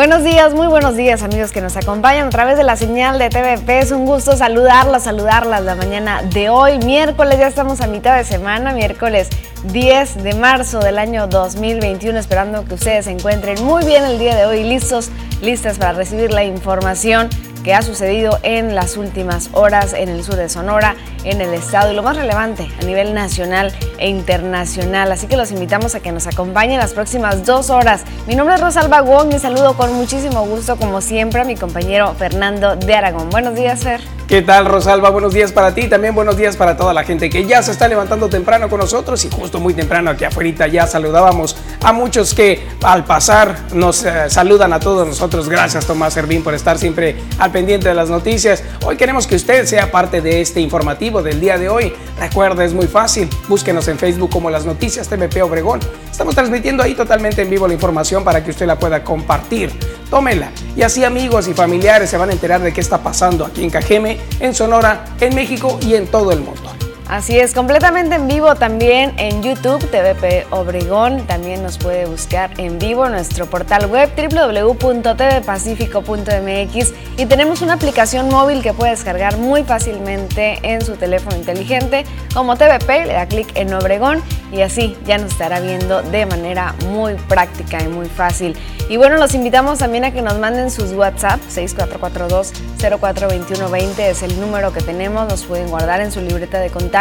Buenos días, muy buenos días amigos que nos acompañan a través de la señal de TVP. Es un gusto saludarlas, saludarlas la mañana de hoy, miércoles, ya estamos a mitad de semana, miércoles 10 de marzo del año 2021, esperando que ustedes se encuentren muy bien el día de hoy, listos, listas para recibir la información que ha sucedido en las últimas horas en el sur de Sonora, en el estado y lo más relevante a nivel nacional e internacional. Así que los invitamos a que nos acompañen las próximas dos horas. Mi nombre es Rosalba Wong y saludo con muchísimo gusto, como siempre, a mi compañero Fernando de Aragón. Buenos días, Fer. ¿Qué tal, Rosalba? Buenos días para ti, también buenos días para toda la gente que ya se está levantando temprano con nosotros y justo muy temprano aquí afuera ya saludábamos a muchos que al pasar nos eh, saludan a todos nosotros. Gracias, Tomás Servín, por estar siempre al pendiente de las noticias. Hoy queremos que usted sea parte de este informativo del día de hoy. Recuerda, es muy fácil. Búsquenos en Facebook como Las Noticias TVP Obregón. Estamos transmitiendo ahí totalmente en vivo la información para que usted la pueda compartir. Tómela y así amigos y familiares se van a enterar de qué está pasando aquí en Cajeme, en Sonora, en México y en todo el mundo. Así es, completamente en vivo también en YouTube, TVP Obregón. También nos puede buscar en vivo nuestro portal web www.tvpacifico.mx y tenemos una aplicación móvil que puede descargar muy fácilmente en su teléfono inteligente como TVP, le da clic en Obregón y así ya nos estará viendo de manera muy práctica y muy fácil. Y bueno, los invitamos también a que nos manden sus WhatsApp, 6442-042120 es el número que tenemos, nos pueden guardar en su libreta de contacto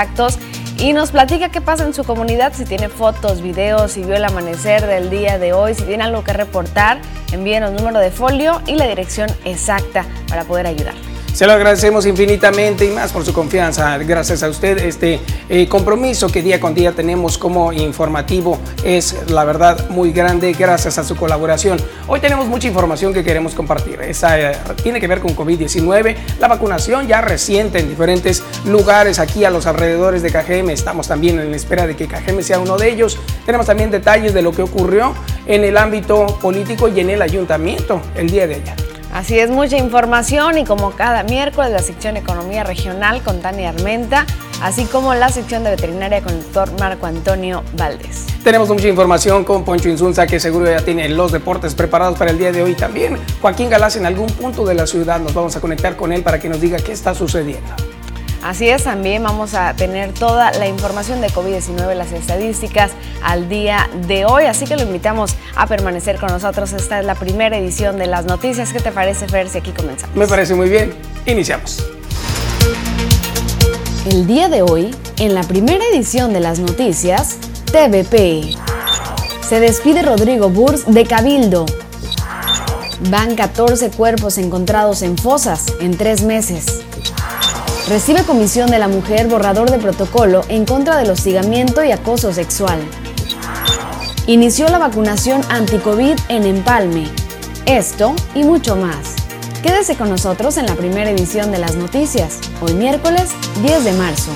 y nos platica qué pasa en su comunidad, si tiene fotos, videos, si vio el amanecer del día de hoy, si tiene algo que reportar, envíenos número de folio y la dirección exacta para poder ayudar. Se lo agradecemos infinitamente y más por su confianza. Gracias a usted, este eh, compromiso que día con día tenemos como informativo es la verdad muy grande gracias a su colaboración. Hoy tenemos mucha información que queremos compartir. Esa eh, tiene que ver con COVID-19, la vacunación ya reciente en diferentes lugares aquí a los alrededores de Cajeme. Estamos también en espera de que Cajeme sea uno de ellos. Tenemos también detalles de lo que ocurrió en el ámbito político y en el ayuntamiento el día de ayer. Así es, mucha información y como cada miércoles la sección Economía Regional con Tania Armenta, así como la sección de Veterinaria con el doctor Marco Antonio Valdés. Tenemos mucha información con Poncho Insunza que seguro ya tiene los deportes preparados para el día de hoy también. Joaquín Galás en algún punto de la ciudad nos vamos a conectar con él para que nos diga qué está sucediendo. Así es, también vamos a tener toda la información de COVID-19, las estadísticas al día de hoy, así que lo invitamos a permanecer con nosotros. Esta es la primera edición de las noticias. ¿Qué te parece, Fer, si aquí comenzamos? Me parece muy bien. Iniciamos. El día de hoy, en la primera edición de las noticias, TVP. Se despide Rodrigo Burs de Cabildo. Van 14 cuerpos encontrados en fosas en tres meses. Recibe Comisión de la Mujer borrador de protocolo en contra del hostigamiento y acoso sexual. Inició la vacunación anti-COVID en Empalme. Esto y mucho más. Quédese con nosotros en la primera edición de las noticias, hoy miércoles 10 de marzo.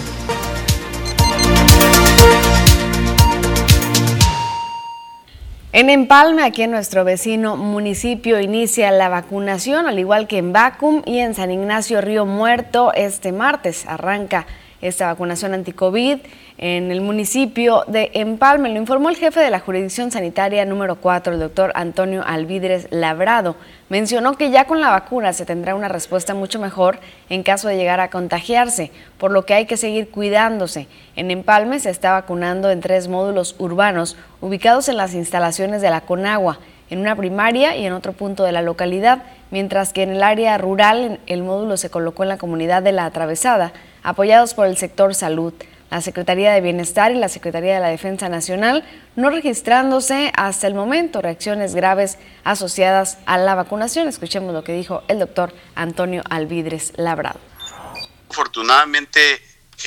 En Empalme, aquí en nuestro vecino municipio, inicia la vacunación, al igual que en Vacum y en San Ignacio Río Muerto. Este martes arranca esta vacunación anti-COVID en el municipio de Empalme. Lo informó el jefe de la jurisdicción sanitaria número 4, el doctor Antonio Alvidres Labrado. Mencionó que ya con la vacuna se tendrá una respuesta mucho mejor en caso de llegar a contagiarse, por lo que hay que seguir cuidándose. En Empalme se está vacunando en tres módulos urbanos ubicados en las instalaciones de la Conagua, en una primaria y en otro punto de la localidad, mientras que en el área rural el módulo se colocó en la comunidad de la Atravesada, apoyados por el sector salud la Secretaría de Bienestar y la Secretaría de la Defensa Nacional, no registrándose hasta el momento reacciones graves asociadas a la vacunación. Escuchemos lo que dijo el doctor Antonio Alvidres Labrado. Afortunadamente,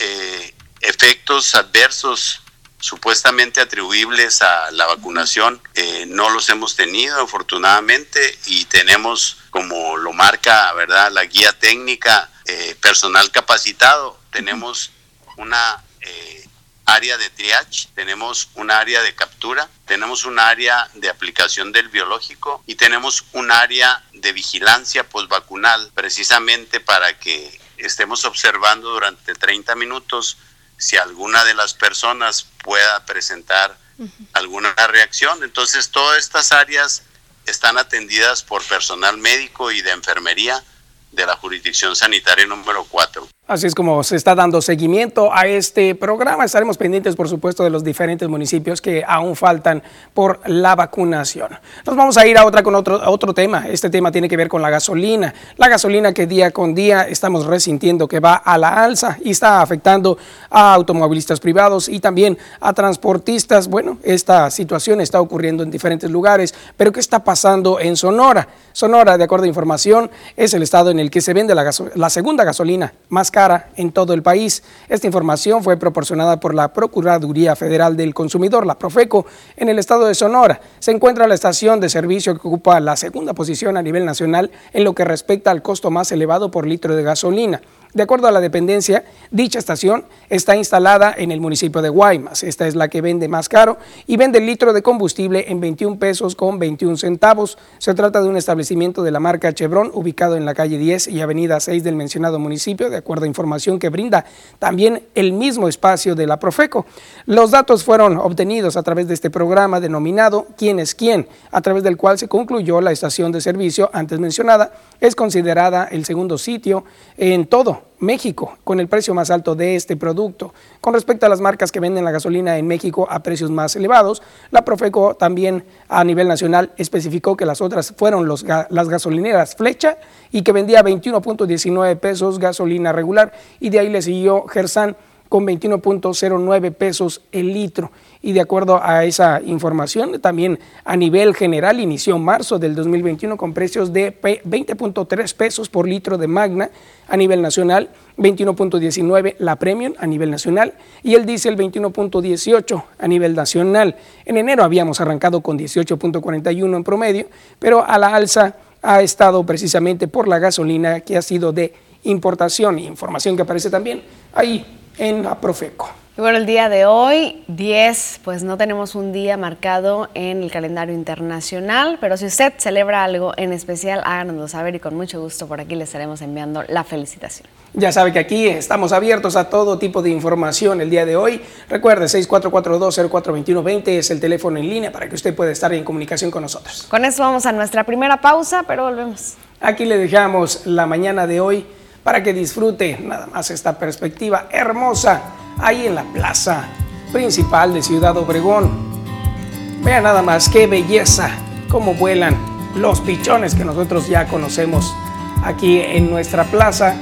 eh, efectos adversos supuestamente atribuibles a la vacunación eh, no los hemos tenido afortunadamente y tenemos como lo marca verdad la guía técnica eh, personal capacitado. Tenemos una eh, área de triage, tenemos un área de captura, tenemos un área de aplicación del biológico y tenemos un área de vigilancia postvacunal, precisamente para que estemos observando durante 30 minutos si alguna de las personas pueda presentar alguna reacción. Entonces, todas estas áreas están atendidas por personal médico y de enfermería de la jurisdicción sanitaria número 4. Así es como se está dando seguimiento a este programa. Estaremos pendientes, por supuesto, de los diferentes municipios que aún faltan por la vacunación. Nos vamos a ir a otra con otro, otro tema. Este tema tiene que ver con la gasolina. La gasolina que día con día estamos resintiendo que va a la alza y está afectando a automovilistas privados y también a transportistas. Bueno, esta situación está ocurriendo en diferentes lugares, pero ¿qué está pasando en Sonora? Sonora, de acuerdo a información, es el estado en el que se vende la, la segunda gasolina más cara en todo el país. Esta información fue proporcionada por la Procuraduría Federal del Consumidor, la Profeco, en el estado de Sonora. Se encuentra la estación de servicio que ocupa la segunda posición a nivel nacional en lo que respecta al costo más elevado por litro de gasolina. De acuerdo a la dependencia, dicha estación está instalada en el municipio de Guaymas. Esta es la que vende más caro y vende el litro de combustible en 21 pesos con 21 centavos. Se trata de un establecimiento de la marca Chevron ubicado en la calle 10 y avenida 6 del mencionado municipio, de acuerdo a información que brinda también el mismo espacio de la Profeco. Los datos fueron obtenidos a través de este programa denominado ¿Quién es quién?, a través del cual se concluyó la estación de servicio antes mencionada. Es considerada el segundo sitio en todo México con el precio más alto de este producto. Con respecto a las marcas que venden la gasolina en México a precios más elevados, la Profeco también a nivel nacional especificó que las otras fueron las gasolineras Flecha y que vendía 21.19 pesos gasolina regular y de ahí le siguió Gersan con 21.09 pesos el litro. Y de acuerdo a esa información, también a nivel general inició marzo del 2021 con precios de 20.3 pesos por litro de Magna a nivel nacional, 21.19 la Premium a nivel nacional y el diésel 21.18 a nivel nacional. En enero habíamos arrancado con 18.41 en promedio, pero a la alza ha estado precisamente por la gasolina que ha sido de importación, información que aparece también ahí en la Profeco. Y bueno, el día de hoy, 10, pues no tenemos un día marcado en el calendario internacional, pero si usted celebra algo en especial, háganoslo saber y con mucho gusto por aquí le estaremos enviando la felicitación. Ya sabe que aquí estamos abiertos a todo tipo de información el día de hoy. Recuerde, 6442042120 es el teléfono en línea para que usted pueda estar en comunicación con nosotros. Con esto vamos a nuestra primera pausa, pero volvemos. Aquí le dejamos la mañana de hoy para que disfrute nada más esta perspectiva hermosa ahí en la plaza principal de Ciudad Obregón. Vean nada más qué belleza, cómo vuelan los pichones que nosotros ya conocemos aquí en nuestra plaza.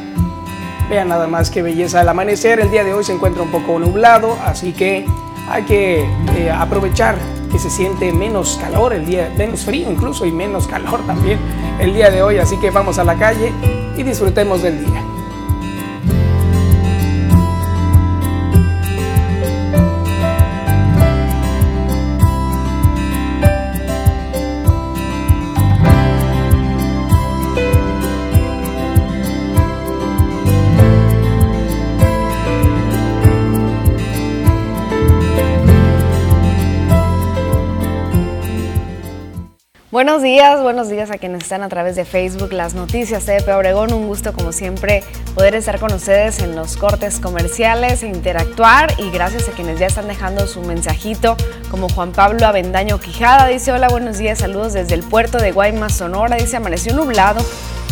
Vean nada más qué belleza el amanecer. El día de hoy se encuentra un poco nublado, así que hay que eh, aprovechar que se siente menos calor el día, menos frío incluso y menos calor también el día de hoy. Así que vamos a la calle y disfrutemos del día. Buenos días, buenos días a quienes están a través de Facebook, las noticias de Obregón. Un gusto, como siempre, poder estar con ustedes en los cortes comerciales e interactuar. Y gracias a quienes ya están dejando su mensajito, como Juan Pablo Avendaño Quijada. Dice: Hola, buenos días, saludos desde el puerto de Guaymas, Sonora. Dice: Amaneció nublado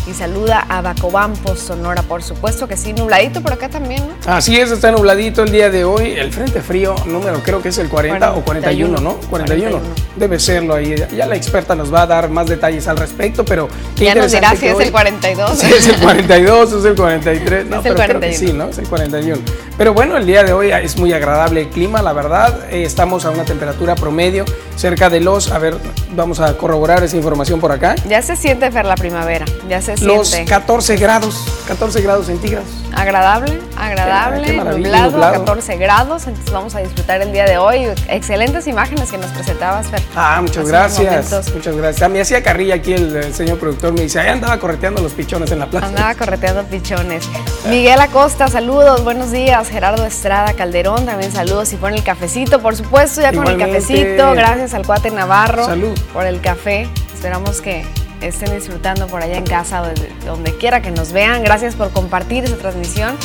y saluda a Bacobampo, Sonora, por supuesto que sí, nubladito por acá también, ¿no? Así es, está nubladito el día de hoy. El frente frío número creo que es el 40 o 41, ¿no? 41. Debe serlo ahí. Ya la experta nos va a dar más detalles al respecto, pero ya nos dirá si es el 42. Si es el 42 o es el 43. No, es el pero 41. Creo que sí, ¿no? Es el 41. Pero bueno, el día de hoy es muy agradable el clima, la verdad. Eh, estamos a una temperatura promedio cerca de los, a ver, vamos a corroborar esa información por acá. Ya se siente ver la primavera, ya se los 14 grados, 14 grados centígrados. Agradable, agradable, nublado, 14 grados, entonces vamos a disfrutar el día de hoy. Excelentes imágenes que nos presentabas, Fer. Ah, muchas gracias, muchas gracias. Me hacía carrilla aquí el, señor productor, me dice, ahí andaba correteando los pichones en la plaza. Andaba correteando pichones. Miguel Acosta, saludos, buenos días. Gerardo Estrada Calderón, también saludos y pone el cafecito, por supuesto, ya con el cafecito. Gracias al cuate Navarro Salud. por el café. Esperamos que estén disfrutando por allá en casa, donde quiera que nos vean. Gracias por compartir esa transmisión.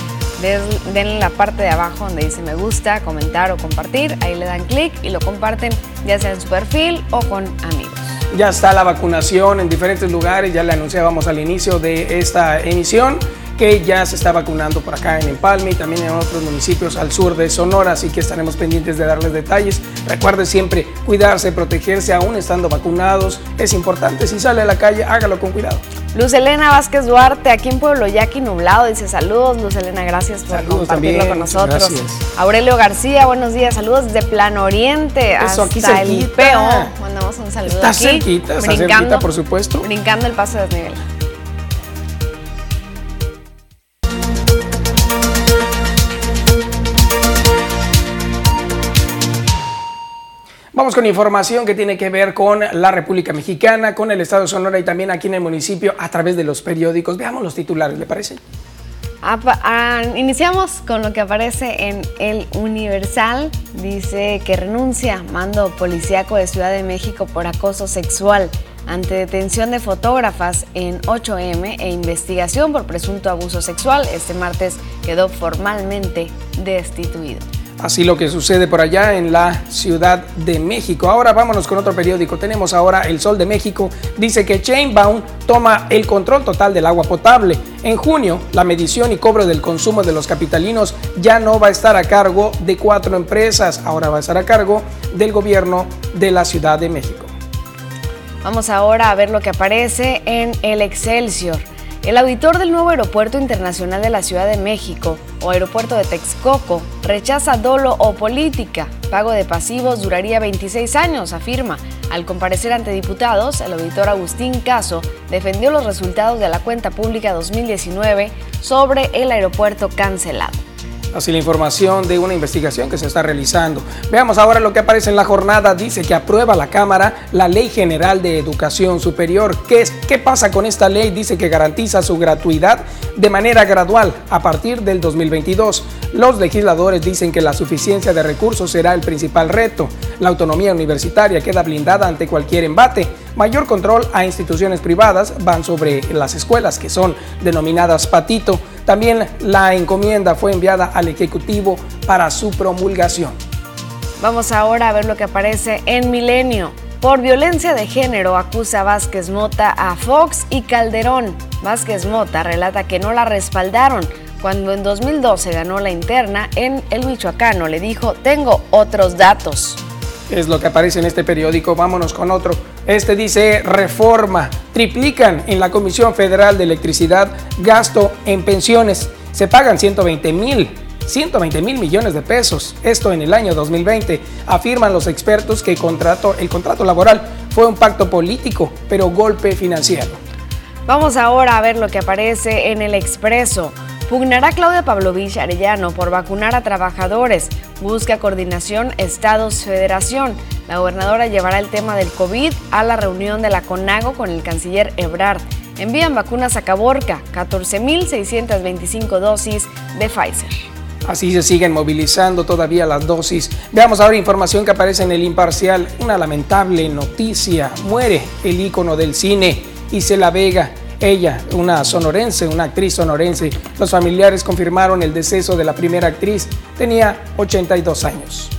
Denle la parte de abajo donde dice me gusta, comentar o compartir. Ahí le dan clic y lo comparten ya sea en su perfil o con amigos. ya está la vacunación en diferentes lugares, ya le anunciábamos al inicio de esta emisión que ya se está vacunando por acá en Empalme y también en otros municipios al sur de Sonora, así que estaremos pendientes de darles detalles. Recuerde siempre cuidarse, protegerse aún estando vacunados. Es importante, si sale a la calle, hágalo con cuidado. Luz Elena Vázquez Duarte, aquí en Pueblo Yaqui nublado, dice saludos. Luz Elena, gracias por compartirlo con nosotros. Aurelio García, buenos días, saludos desde Plano Oriente hasta el PO. Mandamos un saludo está Cerquita, está cerquita, por supuesto. Brincando el paso de desnivel. Con información que tiene que ver con la República Mexicana, con el Estado de Sonora y también aquí en el municipio a través de los periódicos. Veamos los titulares, ¿le parece? Ah, iniciamos con lo que aparece en El Universal. Dice que renuncia mando policíaco de Ciudad de México por acoso sexual ante detención de fotógrafas en 8M e investigación por presunto abuso sexual. Este martes quedó formalmente destituido. Así lo que sucede por allá en la Ciudad de México. Ahora vámonos con otro periódico. Tenemos ahora El Sol de México. Dice que Chainbound toma el control total del agua potable. En junio, la medición y cobro del consumo de los capitalinos ya no va a estar a cargo de cuatro empresas. Ahora va a estar a cargo del gobierno de la Ciudad de México. Vamos ahora a ver lo que aparece en el Excelsior. El auditor del nuevo Aeropuerto Internacional de la Ciudad de México o Aeropuerto de Texcoco rechaza dolo o política. Pago de pasivos duraría 26 años, afirma. Al comparecer ante diputados, el auditor Agustín Caso defendió los resultados de la cuenta pública 2019 sobre el aeropuerto cancelado. Así la información de una investigación que se está realizando. Veamos ahora lo que aparece en la jornada. Dice que aprueba la Cámara la Ley General de Educación Superior. ¿Qué, es, ¿Qué pasa con esta ley? Dice que garantiza su gratuidad de manera gradual a partir del 2022. Los legisladores dicen que la suficiencia de recursos será el principal reto. La autonomía universitaria queda blindada ante cualquier embate. Mayor control a instituciones privadas van sobre las escuelas que son denominadas patito. También la encomienda fue enviada al Ejecutivo para su promulgación. Vamos ahora a ver lo que aparece en Milenio. Por violencia de género acusa Vázquez Mota a Fox y Calderón. Vázquez Mota relata que no la respaldaron cuando en 2012 ganó la interna en el Michoacano. Le dijo, tengo otros datos. Es lo que aparece en este periódico. Vámonos con otro. Este dice reforma. Triplican en la Comisión Federal de Electricidad gasto en pensiones. Se pagan 120 mil 120 mil millones de pesos. Esto en el año 2020. Afirman los expertos que el contrato, el contrato laboral fue un pacto político, pero golpe financiero. Vamos ahora a ver lo que aparece en el expreso. Pugnará Claudia Pavlovich Arellano por vacunar a trabajadores. Busca coordinación Estados-Federación. La gobernadora llevará el tema del COVID a la reunión de la CONAGO con el canciller Ebrard. Envían vacunas a Caborca, 14.625 dosis de Pfizer. Así se siguen movilizando todavía las dosis. Veamos ahora información que aparece en el imparcial. Una lamentable noticia. Muere el ícono del cine, Isela Vega. Ella, una sonorense, una actriz sonorense. Los familiares confirmaron el deceso de la primera actriz. Tenía 82 años.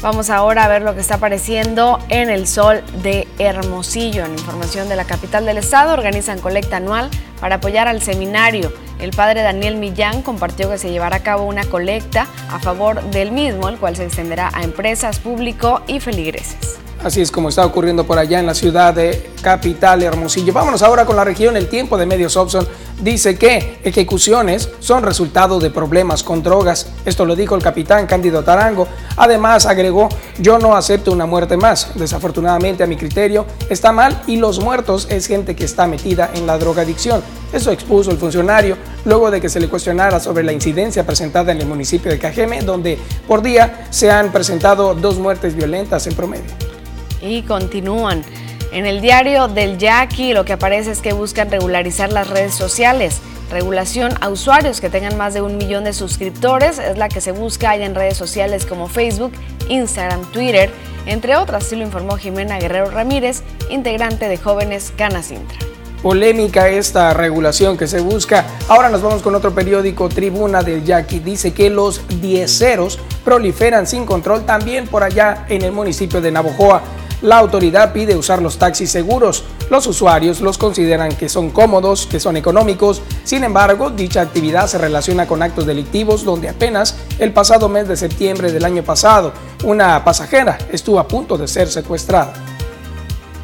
Vamos ahora a ver lo que está apareciendo en el sol de Hermosillo. En información de la capital del estado, organizan colecta anual para apoyar al seminario. El padre Daniel Millán compartió que se llevará a cabo una colecta a favor del mismo, el cual se extenderá a empresas, público y feligreses. Así es como está ocurriendo por allá en la ciudad de capital Hermosillo. Vámonos ahora con la región. El tiempo de medios Opson dice que ejecuciones son resultado de problemas con drogas. Esto lo dijo el capitán Cándido Tarango. Además agregó, yo no acepto una muerte más. Desafortunadamente a mi criterio está mal y los muertos es gente que está metida en la drogadicción. Eso expuso el funcionario luego de que se le cuestionara sobre la incidencia presentada en el municipio de Cajeme, donde por día se han presentado dos muertes violentas en promedio y continúan. En el diario del Yaqui lo que aparece es que buscan regularizar las redes sociales. Regulación a usuarios que tengan más de un millón de suscriptores es la que se busca en redes sociales como Facebook, Instagram, Twitter, entre otras, así lo informó Jimena Guerrero Ramírez, integrante de Jóvenes Canacintra. Polémica esta regulación que se busca. Ahora nos vamos con otro periódico, Tribuna del Yaqui. Dice que los dieceros proliferan sin control también por allá en el municipio de Navojoa. La autoridad pide usar los taxis seguros. Los usuarios los consideran que son cómodos, que son económicos. Sin embargo, dicha actividad se relaciona con actos delictivos donde apenas el pasado mes de septiembre del año pasado, una pasajera estuvo a punto de ser secuestrada.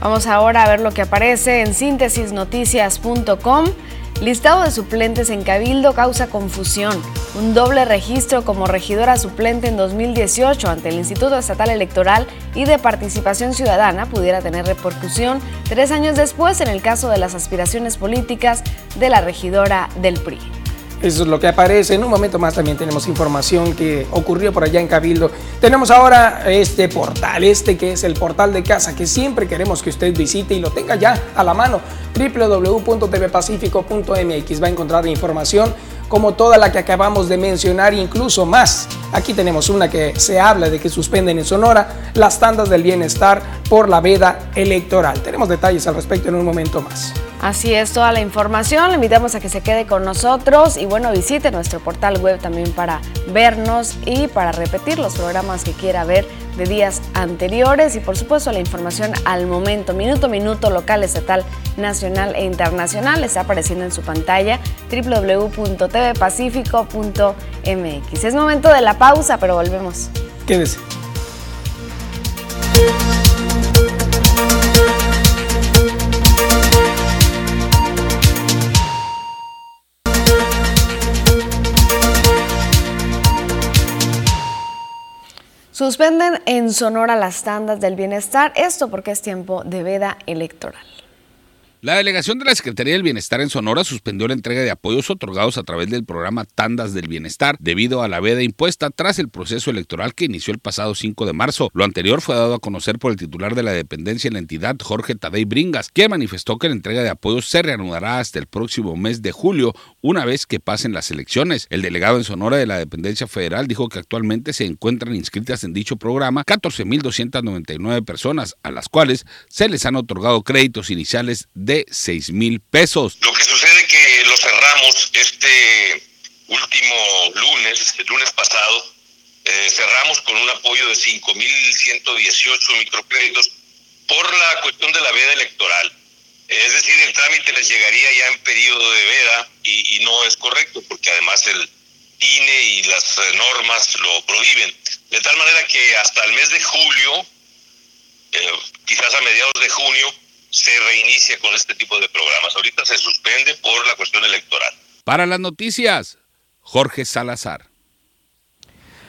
Vamos ahora a ver lo que aparece en síntesisnoticias.com. Listado de suplentes en Cabildo causa confusión. Un doble registro como regidora suplente en 2018 ante el Instituto Estatal Electoral y de Participación Ciudadana pudiera tener repercusión tres años después en el caso de las aspiraciones políticas de la regidora del PRI. Eso es lo que aparece. En un momento más también tenemos información que ocurrió por allá en Cabildo. Tenemos ahora este portal, este que es el portal de casa que siempre queremos que usted visite y lo tenga ya a la mano. www.tvpacifico.mx va a encontrar información como toda la que acabamos de mencionar, incluso más. Aquí tenemos una que se habla de que suspenden en Sonora las tandas del bienestar por la veda electoral. Tenemos detalles al respecto en un momento más. Así es toda la información. Le invitamos a que se quede con nosotros y bueno, visite nuestro portal web también para vernos y para repetir los programas que quiera ver de días anteriores y por supuesto la información al momento, minuto a minuto, local, estatal, nacional e internacional. Está apareciendo en su pantalla www.tvpacifico.mx. Es momento de la pausa, pero volvemos. Quédese. Suspenden en Sonora las tandas del bienestar, esto porque es tiempo de veda electoral. La delegación de la Secretaría del Bienestar en Sonora suspendió la entrega de apoyos otorgados a través del programa Tandas del Bienestar debido a la veda impuesta tras el proceso electoral que inició el pasado 5 de marzo. Lo anterior fue dado a conocer por el titular de la dependencia en la entidad, Jorge Tadei Bringas, quien manifestó que la entrega de apoyos se reanudará hasta el próximo mes de julio, una vez que pasen las elecciones. El delegado en Sonora de la dependencia federal dijo que actualmente se encuentran inscritas en dicho programa 14.299 personas, a las cuales se les han otorgado créditos iniciales de seis mil pesos. Lo que sucede que lo cerramos este último lunes, este lunes pasado, eh, cerramos con un apoyo de 5.118 microcréditos por la cuestión de la veda electoral. Es decir, el trámite les llegaría ya en periodo de veda y, no es correcto porque además el INE y las eh, normas lo prohíben. De tal manera que hasta el mes de julio, eh, quizás a mediados de junio, se reinicia con este tipo de programas. Ahorita se suspende por la cuestión electoral. Para las noticias, Jorge Salazar.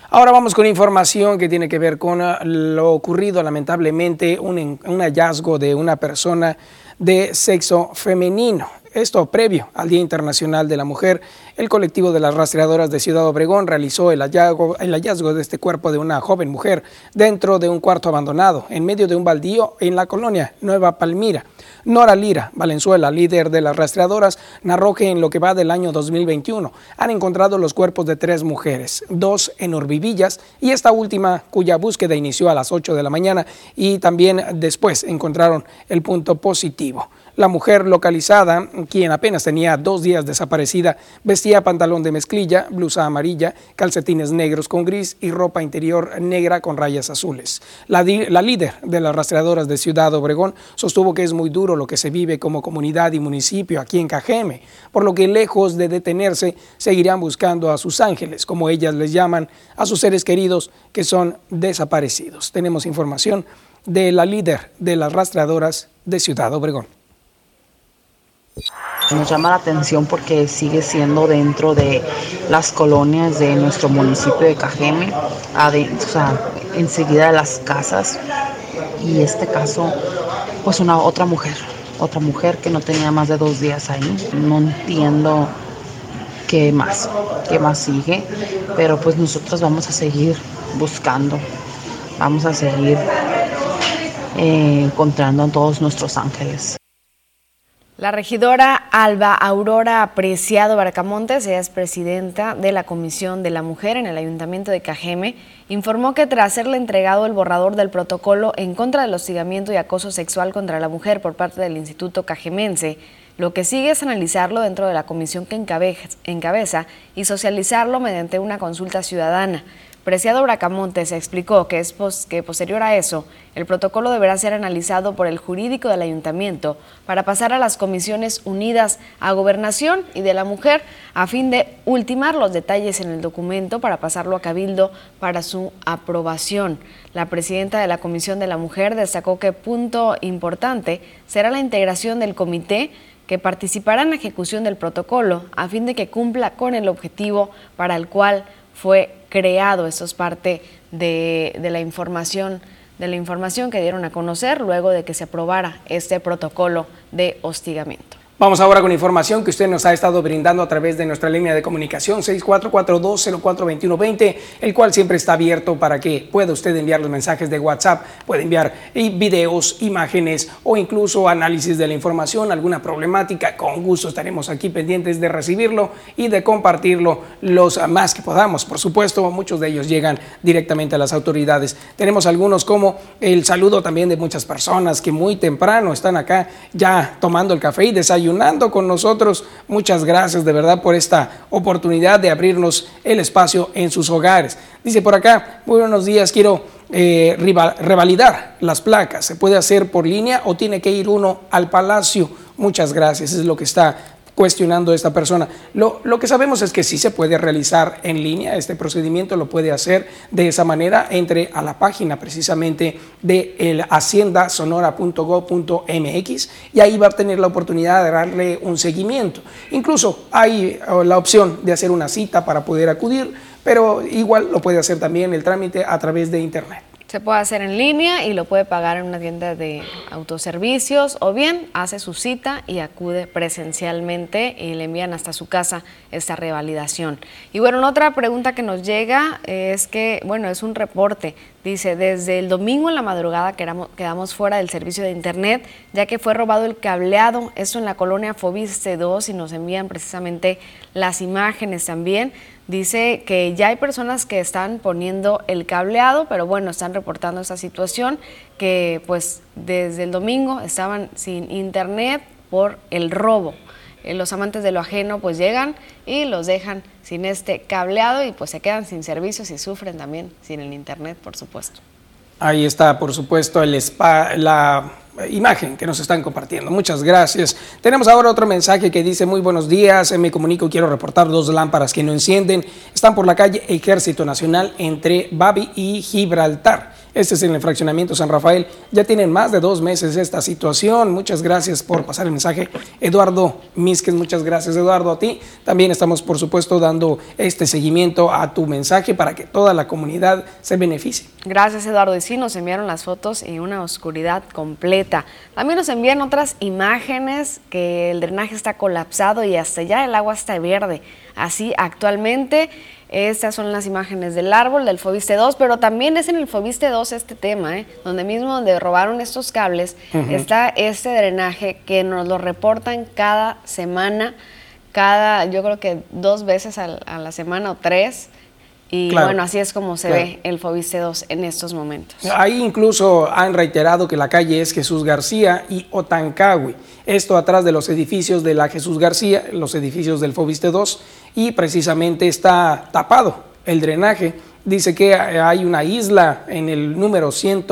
Ahora vamos con información que tiene que ver con ah, lo ocurrido lamentablemente, un, un hallazgo de una persona de sexo femenino. Esto previo al Día Internacional de la Mujer, el colectivo de las rastreadoras de Ciudad Obregón realizó el hallazgo, de este cuerpo de una joven mujer dentro de un cuarto abandonado, en medio de un baldío en la colonia Nueva Palmira. Nora Lira Valenzuela, líder de las rastreadoras, narró que en lo que va del año 2021 han encontrado los cuerpos de tres mujeres, dos en Orbivillas y esta última cuya búsqueda inició a las 8 de la mañana y también después encontraron el punto positivo. La mujer localizada, quien apenas tenía dos días desaparecida, vestía pantalón de mezclilla, blusa amarilla, calcetines negros con gris y ropa interior negra con rayas azules. La, líder de las rastreadoras de Ciudad Obregón sostuvo que es muy duro lo que se vive como comunidad y municipio aquí en Cajeme, por lo que lejos de detenerse seguirán buscando a sus ángeles, como ellas les llaman, a sus seres queridos que son desaparecidos. Tenemos información de la líder de las rastreadoras de Ciudad Obregón. Nos llama la atención porque sigue siendo dentro de las colonias de nuestro municipio de Cajeme, o sea, enseguida de las casas. Y este caso, pues una otra mujer, otra mujer que no tenía más de dos días ahí. No entiendo qué más, qué más sigue, pero pues nosotros vamos a seguir buscando, vamos a seguir eh, encontrando a todos nuestros ángeles. La regidora Alba Aurora Apreciado Barcamontes, ella es presidenta de la Comisión de la Mujer en el Ayuntamiento de Cajeme, informó que tras serle entregado el borrador del protocolo en contra del hostigamiento y acoso sexual contra la mujer por parte del Instituto Cajemense, lo que sigue es analizarlo dentro de la comisión que encabeza y socializarlo mediante una consulta ciudadana. Preciado Bracamontes explicó que, que posterior a eso, el protocolo deberá ser analizado por el jurídico del ayuntamiento para pasar a las comisiones unidas a Gobernación y de la Mujer a fin de ultimar los detalles en el documento para pasarlo a Cabildo para su aprobación. La presidenta de la Comisión de la Mujer destacó que punto importante será la integración del comité que participará en la ejecución del protocolo a fin de que cumpla con el objetivo para el cual fue creado. Esto es parte de, de, la información de la información que dieron a conocer luego de que se aprobara este protocolo de hostigamiento. Vamos ahora con información que usted nos ha estado brindando a través de nuestra línea de comunicación 6442042120, el cual siempre está abierto para que pueda usted enviar los mensajes de WhatsApp, puede enviar videos, imágenes o incluso análisis de la información, alguna problemática. Con gusto estaremos aquí pendientes de recibirlo y de compartirlo los más que podamos. Por supuesto, muchos de ellos llegan directamente a las autoridades. Tenemos algunos como el saludo también de muchas personas que muy temprano están acá ya tomando el café y desayunando ayunando con nosotros. Muchas gracias de verdad por esta oportunidad de abrirnos el espacio en sus hogares. Dice por acá, muy buenos días, quiero eh, revalidar las placas. ¿Se puede hacer por línea o tiene que ir uno al palacio? Muchas gracias, es lo que está cuestionando esta persona. Lo, que sabemos es que sí se puede realizar en línea, este procedimiento lo puede hacer de esa manera, entre a la página precisamente de el haciendasonora.gov.mx y ahí va a tener la oportunidad de darle un seguimiento. Incluso hay la opción de hacer una cita para poder acudir, pero igual lo puede hacer también el trámite a través de internet. Se puede hacer en línea y lo puede pagar en una tienda de autoservicios o bien hace su cita y acude presencialmente y le envían hasta su casa esta revalidación. Y bueno, otra pregunta que nos llega es que, bueno, es un reporte. Dice, desde el domingo en la madrugada quedamos, fuera del servicio de internet ya que fue robado el cableado, eso en la colonia Fobiste 2 y nos envían precisamente las imágenes también. Dice que ya hay personas que están poniendo el cableado, pero bueno, están reportando esta situación que pues desde el domingo estaban sin internet por el robo. Eh, los amantes de lo ajeno pues llegan y los dejan sin este cableado y pues se quedan sin servicios y sufren también sin el internet, por supuesto. Ahí está, por supuesto, el spa, la imagen que nos están compartiendo. Muchas gracias. Tenemos ahora otro mensaje que dice, muy buenos días, me comunico, quiero reportar dos lámparas que no encienden. Están por la calle Ejército Nacional entre Babi y Gibraltar. Este es en el fraccionamiento San Rafael. Ya tienen más de dos meses esta situación. Muchas gracias por pasar el mensaje. Eduardo Misques, muchas gracias Eduardo a ti. También estamos por supuesto dando este seguimiento a tu mensaje para que toda la comunidad se beneficie. Gracias Eduardo. Y sí, nos enviaron las fotos y una oscuridad completa. También nos envían otras imágenes que el drenaje está colapsado y hasta ya el agua está verde. Así actualmente estas son las imágenes del árbol, del Fobiste 2, pero también es en el Fobiste 2 este tema, ¿eh? donde mismo donde robaron estos cables, está este drenaje que nos lo reportan cada semana, cada, yo creo que dos veces a, la semana o tres. Y bueno, así es como se ve el Fobiste 2 en estos momentos. Ahí incluso han reiterado que la calle es Jesús García y Otancagui. Esto atrás de los edificios de la Jesús García, los edificios del Fobiste 2 y precisamente está tapado el drenaje. Dice que hay una isla en el número 100,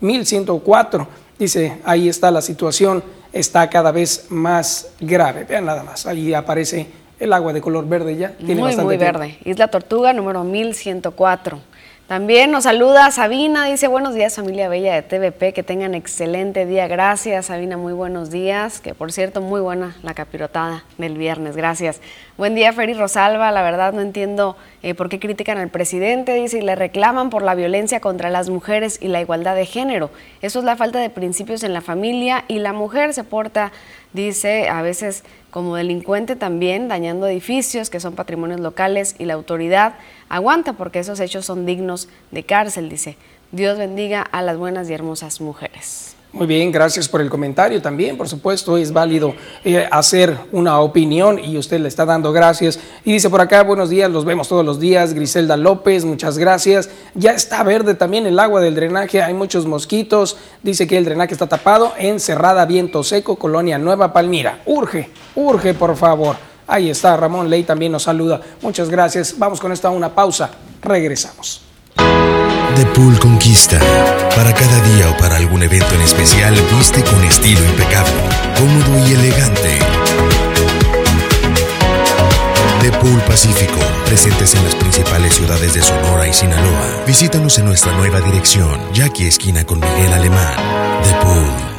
1104. Dice, ahí está la situación, está cada vez más grave. Vean nada más, ahí aparece el agua de color verde ya. Tiene muy, muy verde. Isla Tortuga, número 1104. También nos saluda Sabina, dice buenos días familia bella de TVP, que tengan excelente día, gracias Sabina, muy buenos días, que por cierto muy buena la capirotada del viernes, gracias. Buen día Feri Rosalba, la verdad no entiendo eh, por qué critican al presidente, dice, y le reclaman por la violencia contra las mujeres y la igualdad de género. Eso es la falta de principios en la familia y la mujer se porta, dice, a veces como delincuente también, dañando edificios que son patrimonios locales y la autoridad aguanta porque esos hechos son dignos de cárcel, dice. Dios bendiga a las buenas y hermosas mujeres. Muy bien, gracias por el comentario también. Por supuesto, es válido eh, hacer una opinión y usted le está dando gracias. Y dice por acá, buenos días, los vemos todos los días. Griselda López, muchas gracias. Ya está verde también el agua del drenaje, hay muchos mosquitos. Dice que el drenaje está tapado en Cerrada Viento Seco, Colonia Nueva Palmira. Urge, urge, por favor. Ahí está, Ramón Ley también nos saluda. Muchas gracias. Vamos con esta una pausa. Regresamos. The Pool Conquista. Para cada día o para algún evento en especial, viste con estilo impecable, cómodo y elegante. The Pool Pacífico, presentes en las principales ciudades de Sonora y Sinaloa. Visítanos en nuestra nueva dirección, Jackie Esquina con Miguel Alemán. The Pool.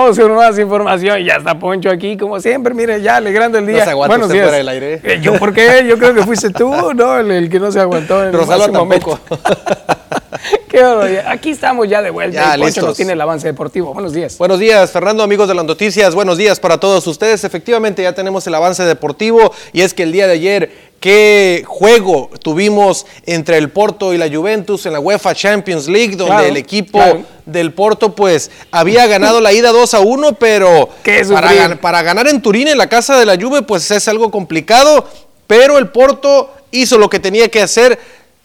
Vamos con más información. Ya está Poncho aquí, como siempre. Mire, ya alegrando el día. No se Buenos usted días. fuera del aire. Eh, ¿Yo por qué? Yo creo que fuiste tú, ¿no? El, el que no se aguantó. En Rosalba ese momento. Qué. Aquí estamos ya de vuelta. Ya, y Poncho listos. nos tiene el avance deportivo. Buenos días. Buenos días, Fernando, amigos de las noticias. Buenos días para todos ustedes. Efectivamente, ya tenemos el avance deportivo y es que el día de ayer, qué juego tuvimos entre el Porto y la Juventus en la UEFA Champions League, donde Claro, el equipo claro. del Porto, pues, había ganado la ida 2 a 1, pero para, para ganar en Turín, en la casa de la Juve, pues es algo complicado, pero el Porto hizo lo que tenía que hacer.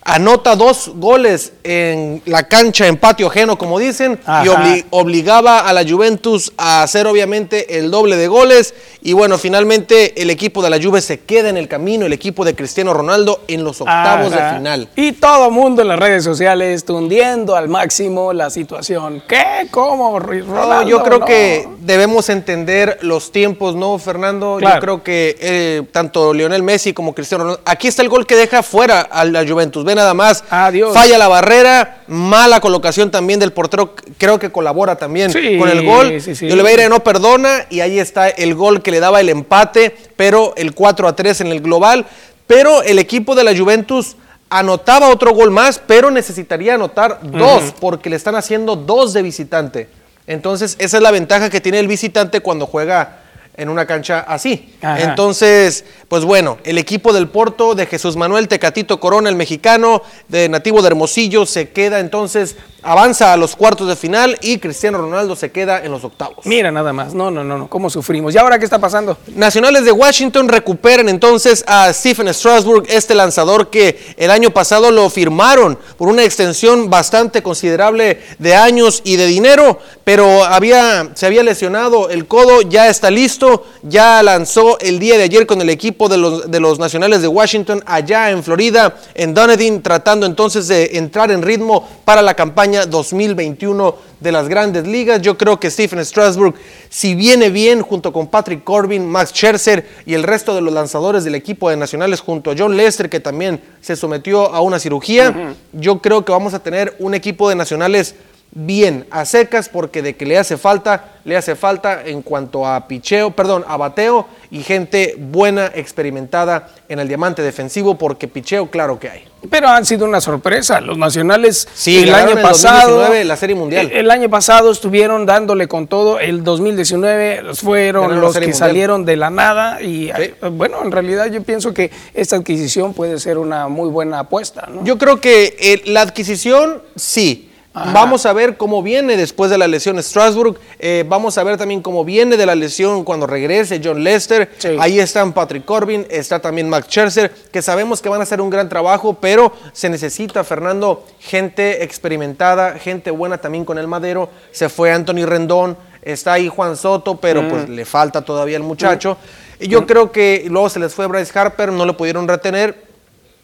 Anota dos goles en la cancha en patio ajeno, como dicen, y obli- obligaba a la Juventus a hacer obviamente el doble de goles y bueno, finalmente el equipo de la Juve se queda en el camino, el equipo de Cristiano Ronaldo en los octavos Ajá. de final. Y todo mundo en las redes sociales tundiendo al máximo la situación. ¿Qué? ¿Cómo? Ri- No, Ronaldo? yo creo No. que debemos entender los tiempos, ¿no, Fernando? Claro. Yo creo que eh, tanto Lionel Messi como Cristiano Ronaldo. Aquí está el gol que deja fuera a la Juventus. Ve nada más. Adiós. Falla la barrera, mala colocación también del portero. Creo que colabora también Sí, con el gol. sí, sí. Oliveira no perdona y ahí está el gol que le daba el empate, pero el 4 a 3 en el global. Pero el equipo de la Juventus anotaba otro gol más, pero necesitaría anotar dos porque le están haciendo dos de visitante. Entonces, esa es la ventaja que tiene el visitante cuando juega en una cancha así. Ajá. Entonces, pues bueno, el equipo del Porto de Jesús Manuel Tecatito Corona, el mexicano, de nativo de Hermosillo, se queda entonces, avanza a los cuartos de final y Cristiano Ronaldo se queda en los octavos. Mira nada más. No, no, no, no. ¿Cómo sufrimos? ¿Y ahora qué está pasando? Nacionales de Washington recuperan entonces a Stephen Strasburg, este lanzador que el año pasado lo firmaron por una extensión bastante considerable de años y de dinero, pero había, se había lesionado el codo, ya está listo, ya lanzó el día de ayer con el equipo de los, de los Nacionales de Washington allá en Florida, en Dunedin, tratando entonces de entrar en ritmo para la campaña 2021 de las grandes ligas. Yo creo que Stephen Strasburg, si viene bien junto con Patrick Corbin, Max Scherzer y el resto de los lanzadores del equipo de Nacionales, junto a John Lester, que también se sometió a una cirugía, yo creo que vamos a tener un equipo de Nacionales bien a secas porque de que le hace falta, le hace falta en cuanto a picheo, perdón, a bateo y gente buena, experimentada en el diamante defensivo porque picheo claro que hay. Pero han sido una sorpresa. Los nacionales Sí, el año pasado. 2019 la Serie Mundial. El, el año pasado estuvieron dándole con todo. El 2019 fueron los que Mundial. salieron de la nada. Y eh, bueno, en realidad yo pienso que esta adquisición puede ser una muy buena apuesta. ¿no? Yo creo que eh, la adquisición, sí. Ajá. Vamos a ver cómo viene después de la lesión Strasburg. Eh, vamos a ver también cómo viene de la lesión cuando regrese John Lester. Sí. Ahí están Patrick Corbin, está también Max Scherzer, que sabemos que van a hacer un gran trabajo, pero se necesita, Fernando, gente experimentada, gente buena también con el madero. Se fue Anthony Rendón, está ahí Juan Soto, pero Mm. pues le falta todavía el muchacho. Y yo creo que luego se les fue Bryce Harper, no le pudieron retener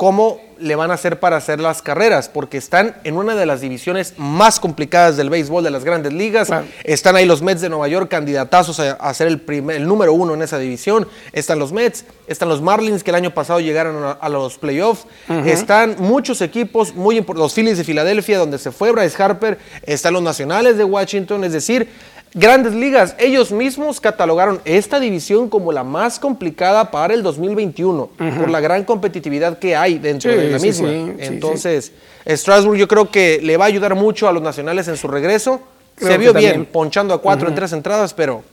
cómo le van a hacer para hacer las carreras, porque están en una de las divisiones más complicadas del béisbol de las grandes ligas. Claro. Están ahí los Mets de Nueva York, candidatazos a, a ser el, primer, el número uno en esa división. Están los Mets, están los Marlins, que el año pasado llegaron a, a los playoffs. Están muchos equipos, muy impor- los Phillies de Filadelfia, donde se fue Bryce Harper. Están los Nacionales de Washington, es decir, Grandes ligas, ellos mismos catalogaron esta división como la más complicada para el 2021 por la gran competitividad que hay dentro Sí, de la sí, misma. sí, Entonces, Strasbourg yo creo que le va a ayudar mucho a los nacionales en su regreso. Creo Se vio bien, ponchando a cuatro en tres entradas, pero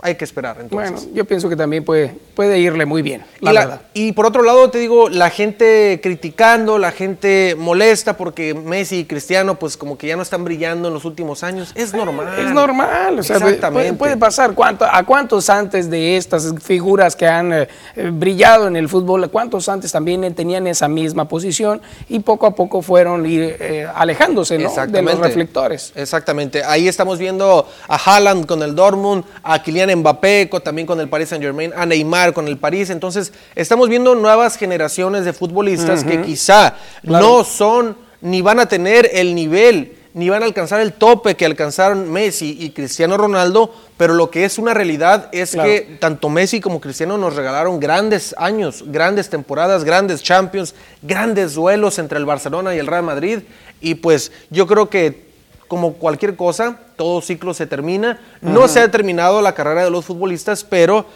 hay que esperar. Entonces. Bueno, yo pienso que también puede, puede irle muy bien, la y, verdad. y por otro lado, te digo, la gente criticando, la gente molesta porque Messi y Cristiano, pues como que ya no están brillando en los últimos años. Es normal. Es normal, o sea, Exactamente. puede, pasar. ¿Cuánto, ¿A cuántos antes de estas figuras que han eh, eh, brillado en el fútbol, cuántos antes también tenían esa misma posición y poco a poco fueron ir, eh, alejándose ¿no? de los reflectores? Exactamente. Ahí estamos viendo a Haaland con el Dortmund, a Kylian Mbappé co- también con el Paris Saint Germain, a Neymar con el París. Entonces, estamos viendo nuevas generaciones de futbolistas que quizá no son ni van a tener el nivel ni van a alcanzar el tope que alcanzaron Messi y Cristiano Ronaldo, pero lo que es una realidad es Claro. que tanto Messi como Cristiano nos regalaron grandes años, grandes temporadas, grandes Champions, grandes duelos entre el Barcelona y el Real Madrid. Y pues yo creo que como cualquier cosa, todo ciclo se termina. No se ha terminado la carrera de los futbolistas, pero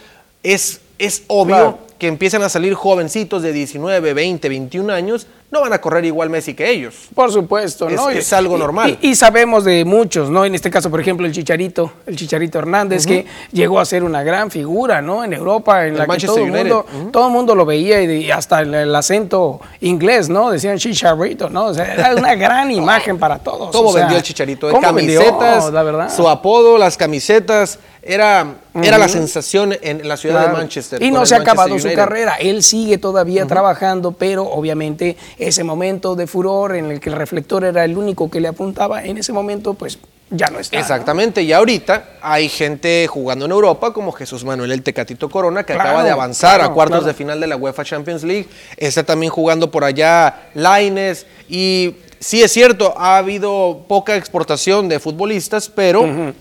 es, es obvio Claro. que empiezan a salir jovencitos de 19, 20, 21 años, no van a correr igual Messi que ellos. Por supuesto, Es- ¿no? Es algo normal. Y, y sabemos de muchos, ¿no? En este caso, por ejemplo, el Chicharito, el Chicharito Hernández, que llegó a ser una gran figura, ¿no? En Europa, en El la que todo el mundo, todo el mundo lo veía y, hasta el, el acento inglés, ¿no? Decían Chicharito, ¿no? O sea, era una gran imagen para todos. ¿Cómo o sea, vendió el Chicharito? De ¿cómo vendió, camisetas, la verdad. su apodo, las camisetas, era, era la sensación en, la ciudad Claro. de Manchester. Y no se ha acabado su carrera. Él sigue todavía trabajando, pero obviamente ese momento de furor en el que el reflector era el único que le apuntaba, en ese momento, pues ya no está. ¿no? Exactamente, y ahorita hay gente jugando en Europa como Jesús Manuel el Tecatito Corona que Claro, acaba de avanzar claro, a cuartos claro. de final de la UEFA Champions League. Está también jugando por allá Laines y sí es cierto, ha habido poca exportación de futbolistas, pero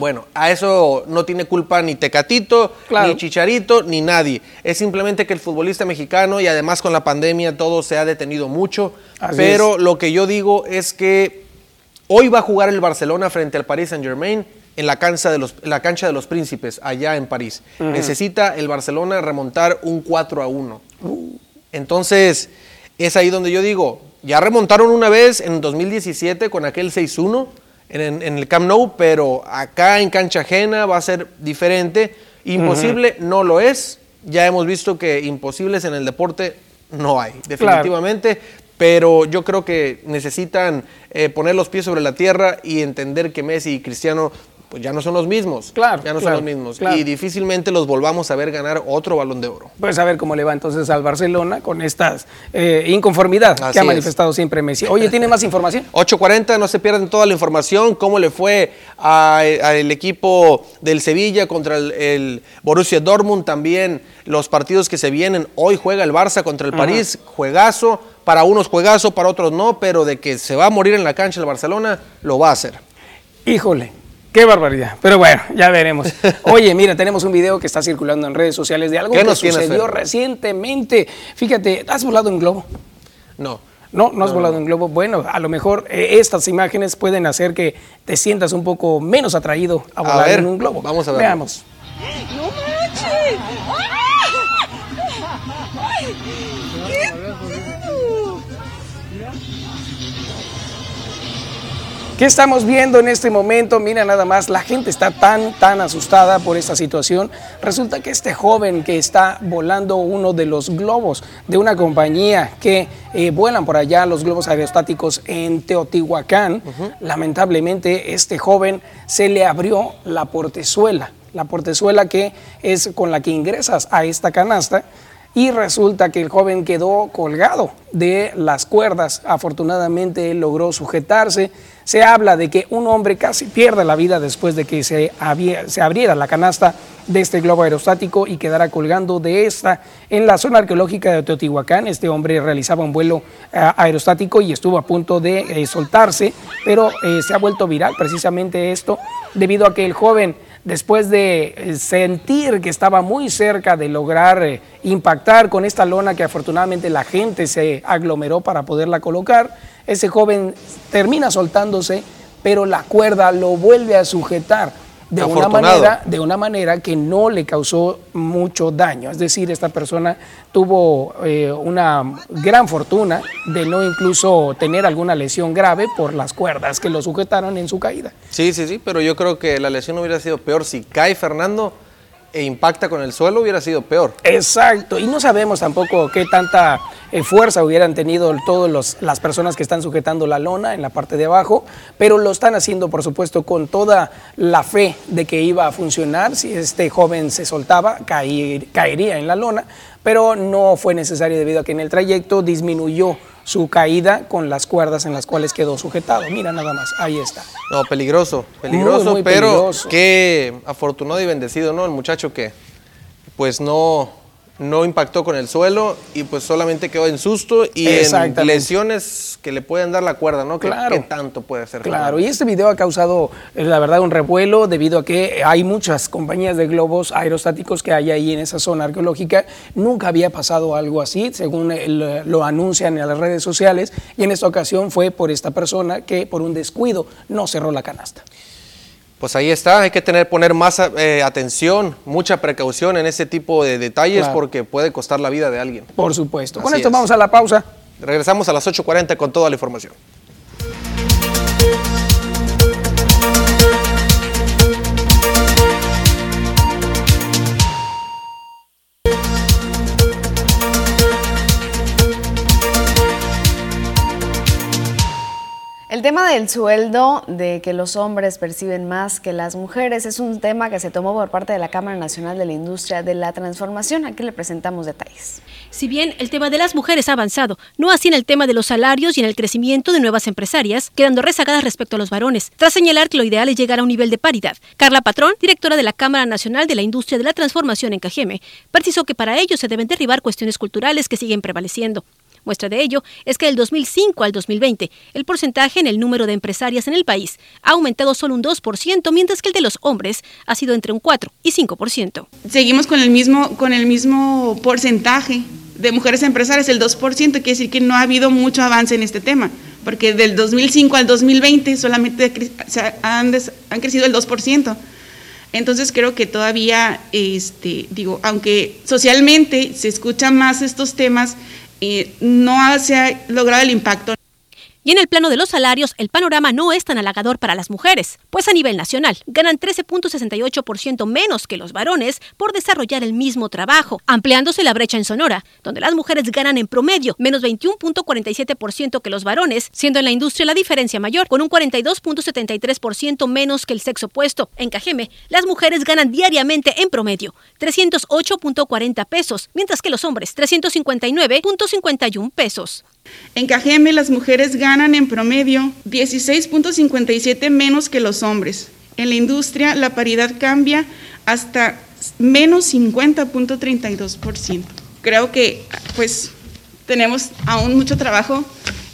bueno, a eso no tiene culpa ni Tecatito, Claro. ni Chicharito, ni nadie. Es simplemente que el futbolista mexicano y además con la pandemia todo se ha detenido mucho, Así pero es. lo que yo digo es que Hoy va a jugar el Barcelona frente al Paris Saint Germain en la cancha de los, la cancha de los príncipes, allá en París. Necesita el Barcelona remontar un 4 a 1. Entonces, es ahí donde yo digo, ya remontaron una vez en 2017 con aquel 6-1 en, en- en el Camp Nou, pero acá en cancha ajena va a ser diferente. Imposible no lo es. Ya hemos visto que imposibles en el deporte no hay, definitivamente. Pero yo creo que necesitan eh, poner los pies sobre la tierra y entender que Messi y Cristiano pues ya no son los mismos. Claro, Ya no claro, son los mismos. claro. Y difícilmente los volvamos a ver ganar otro balón de oro. Pues a ver cómo le va entonces al Barcelona con esta inconformidad Así que ha es. manifestado siempre Messi. Oye, ¿tiene más información? 8.40, no se pierdan toda la información, cómo le fue al equipo del Sevilla contra el, el Borussia Dortmund, también los partidos que se vienen. Hoy juega el Barça contra el París, juegazo, para unos juegazo, para otros no, pero de que se va a morir en la cancha el Barcelona, lo va a hacer. Híjole, qué barbaridad. Pero bueno, ya veremos. Oye, mira, tenemos un video que está circulando en redes sociales de algo ¿Qué que sucedió recientemente. Fíjate, ¿has volado en globo? No. No, no has volado en globo. Bueno, a lo mejor eh, estas imágenes pueden hacer que te sientas un poco menos atraído a volar ver, en un globo. vamos a verlo. Veamos. ¡No manches! ¿Qué estamos viendo en este momento? Mira nada más, la gente está tan, tan asustada por esta situación. Resulta que este joven que está volando uno de los globos de una compañía que eh, vuelan por allá los globos aerostáticos en Teotihuacán, lamentablemente este joven se le abrió la portezuela, la portezuela que es con la que ingresas a esta canasta y resulta que el joven quedó colgado de las cuerdas. Afortunadamente él logró sujetarse. Se habla de que un hombre casi pierde la vida después de que se, abriera la canasta de este globo aerostático y quedara colgando de esta en la zona arqueológica de Teotihuacán. Este hombre realizaba un vuelo ah, aerostático y estuvo a punto de eh, soltarse, pero eh, se ha vuelto viral precisamente esto debido a que el joven después de eh, sentir que estaba muy cerca de lograr eh, impactar con esta lona que afortunadamente la gente se aglomeró para poderla colocar, ese joven termina soltándose, pero la cuerda lo vuelve a sujetar. De una, manera, de una manera que no le causó mucho daño. Es decir, esta persona tuvo eh, una gran fortuna de no incluso tener alguna lesión grave por las cuerdas que lo sujetaron en su caída. Sí, sí, sí, pero yo creo que la lesión hubiera sido peor. Si cae Fernando e impacta con el suelo, hubiera sido peor. Exacto, y no sabemos tampoco qué tanta eh, fuerza hubieran tenido todas las personas que están sujetando la lona en la parte de abajo, pero lo están haciendo, por supuesto, con toda la fe de que iba a funcionar. Si este joven se soltaba, caer- caería en la lona, pero no fue necesario debido a que en el trayecto disminuyó su caída con las cuerdas en las cuales quedó sujetado. Mira nada más, ahí está. No, peligroso, peligroso, muy pero peligroso. qué afortunado y bendecido, ¿no? El muchacho que pues no, no impactó con el suelo y pues solamente quedó en susto y en lesiones que le pueden dar la cuerda, ¿no? ¿Qué, Claro. qué tanto puede hacer? Claro, y este video ha causado, eh, la verdad, un revuelo debido a que hay muchas compañías de globos aerostáticos que hay ahí en esa zona arqueológica. Nunca había pasado algo así, según el- lo anuncian en las redes sociales, y en esta ocasión fue por esta persona que por un descuido no cerró la canasta. Pues ahí está, hay que tener, poner más eh, atención, mucha precaución en ese tipo de detalles Claro. porque puede costar la vida de alguien. Por supuesto. Con esto es. vamos a la pausa. Regresamos a las 8.40 con toda la información. El tema del sueldo, de que los hombres perciben más que las mujeres, es un tema que se tomó por parte de la Cámara Nacional de la Industria de la Transformación. Aquí le presentamos detalles. Si bien el tema de las mujeres ha avanzado, no así en el tema de los salarios y en el crecimiento de nuevas empresarias, quedando rezagadas respecto a los varones, tras señalar que lo ideal es llegar a un nivel de paridad. Carla Patrón, directora de la Cámara Nacional de la Industria de la Transformación en Cajeme, precisó que para ello se deben derribar cuestiones culturales que siguen prevaleciendo. Muestra de ello es que del 2005 al 2020, el porcentaje en el número de empresarias en el país ha aumentado solo un 2%, mientras que el de los hombres ha sido entre un 4 y 5%. seguimos con el mismo, con el mismo porcentaje de mujeres empresarias, el 2%, quiere decir que no ha habido mucho avance en este tema, porque del 2005 al 2020 solamente han, han crecido el 2%. Entonces creo que todavía, este, digo, aunque socialmente se escuchan más estos temas, eh, no se ha logrado el impacto. Y en el plano de los salarios, el panorama no es tan halagador para las mujeres, pues a nivel nacional ganan 13.68% menos que los varones por desarrollar el mismo trabajo, ampliándose la brecha en Sonora, donde las mujeres ganan en promedio menos 21.47% que los varones, siendo en la industria la diferencia mayor, con un 42.73% menos que el sexo opuesto. En Cajeme, las mujeres ganan diariamente en promedio 308.40 pesos, mientras que los hombres 359.51 pesos. En Cajeme las mujeres ganan en promedio 16.57 menos que los hombres. En la industria la paridad cambia hasta menos 50.32%. Creo que pues tenemos aún mucho trabajo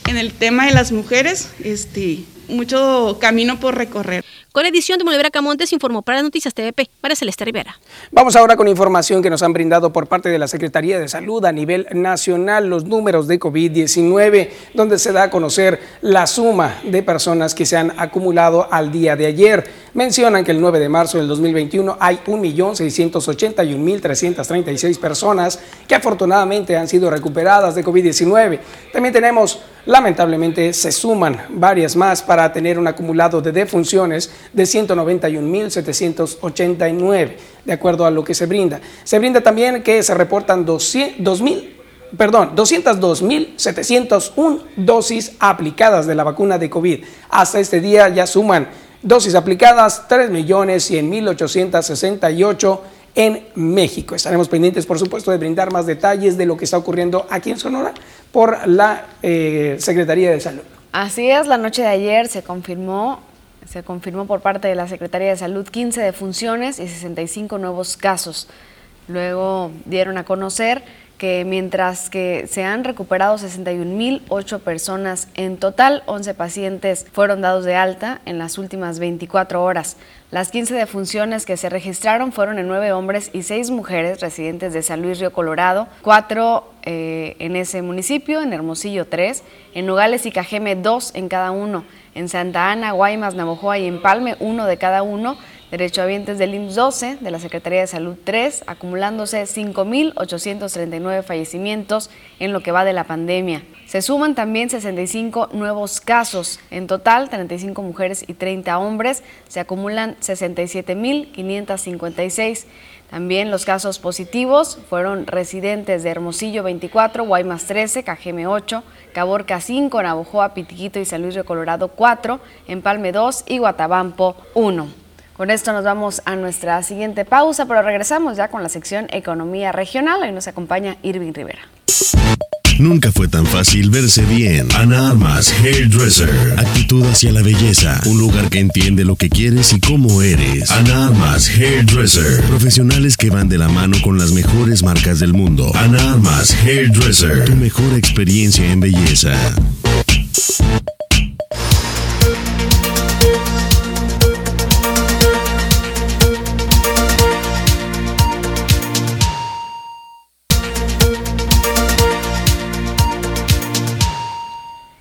en el tema de las mujeres, este, mucho camino por recorrer. Con edición de Molivera Camontes informó para Noticias TVP, María Celeste Rivera. Vamos ahora con información que nos han brindado por parte de la Secretaría de Salud a nivel nacional, los números de COVID-19, donde se da a conocer la suma de personas que se han acumulado al día de ayer. Mencionan que el 9 de marzo del 2021 hay 1.681.336 personas que afortunadamente han sido recuperadas de COVID-19. También tenemos, lamentablemente, se suman varias más para tener un acumulado de defunciones de 191.789, de acuerdo a lo que se brinda. Se brinda también que se reportan 200 2.000 perdón, 202.701 dosis aplicadas de la vacuna de COVID. Hasta este día ya suman dosis aplicadas 3.100.868 en México. Estaremos pendientes, por supuesto, de brindar más detalles de lo que está ocurriendo aquí en Sonora por la eh, Secretaría de Salud. Así es, la noche de ayer se confirmó, se confirmó por parte de la Secretaría de Salud 15 defunciones y 65 nuevos casos. Luego dieron a conocer que mientras que se han recuperado 61.008 personas en total, 11 pacientes fueron dados de alta en las últimas 24 horas. Las 15 defunciones que se registraron fueron en 9 hombres y 6 mujeres residentes de San Luis Río Colorado, 4 eh, en ese municipio, en Hermosillo 3, en Nogales y Cajeme 2 en cada uno, en Santa Ana, Guaymas, Navojoa y Empalme 1 de cada uno, derechohabientes del IMSS 12, de la Secretaría de Salud 3, acumulándose 5.839 fallecimientos en lo que va de la pandemia. Se suman también 65 nuevos casos. En total, 35 mujeres y 30 hombres. Se acumulan 67.556. También los casos positivos fueron residentes de Hermosillo 24, Guaymas 13, Cajeme 8, Caborca 5, Navojoa, Pitiquito y San Luis de Colorado 4, Empalme 2 y Guatabampo 1. Con esto nos vamos a nuestra siguiente pausa, pero regresamos ya con la sección Economía Regional. Hoy nos acompaña Irving Rivera. Nunca fue tan fácil verse bien. Ana Armas Hairdresser. Actitud hacia la belleza. Un lugar que entiende lo que quieres y cómo eres. Ana Armas Hairdresser. Profesionales que van de la mano con las mejores marcas del mundo. Ana Armas Hairdresser. Tu mejor experiencia en belleza.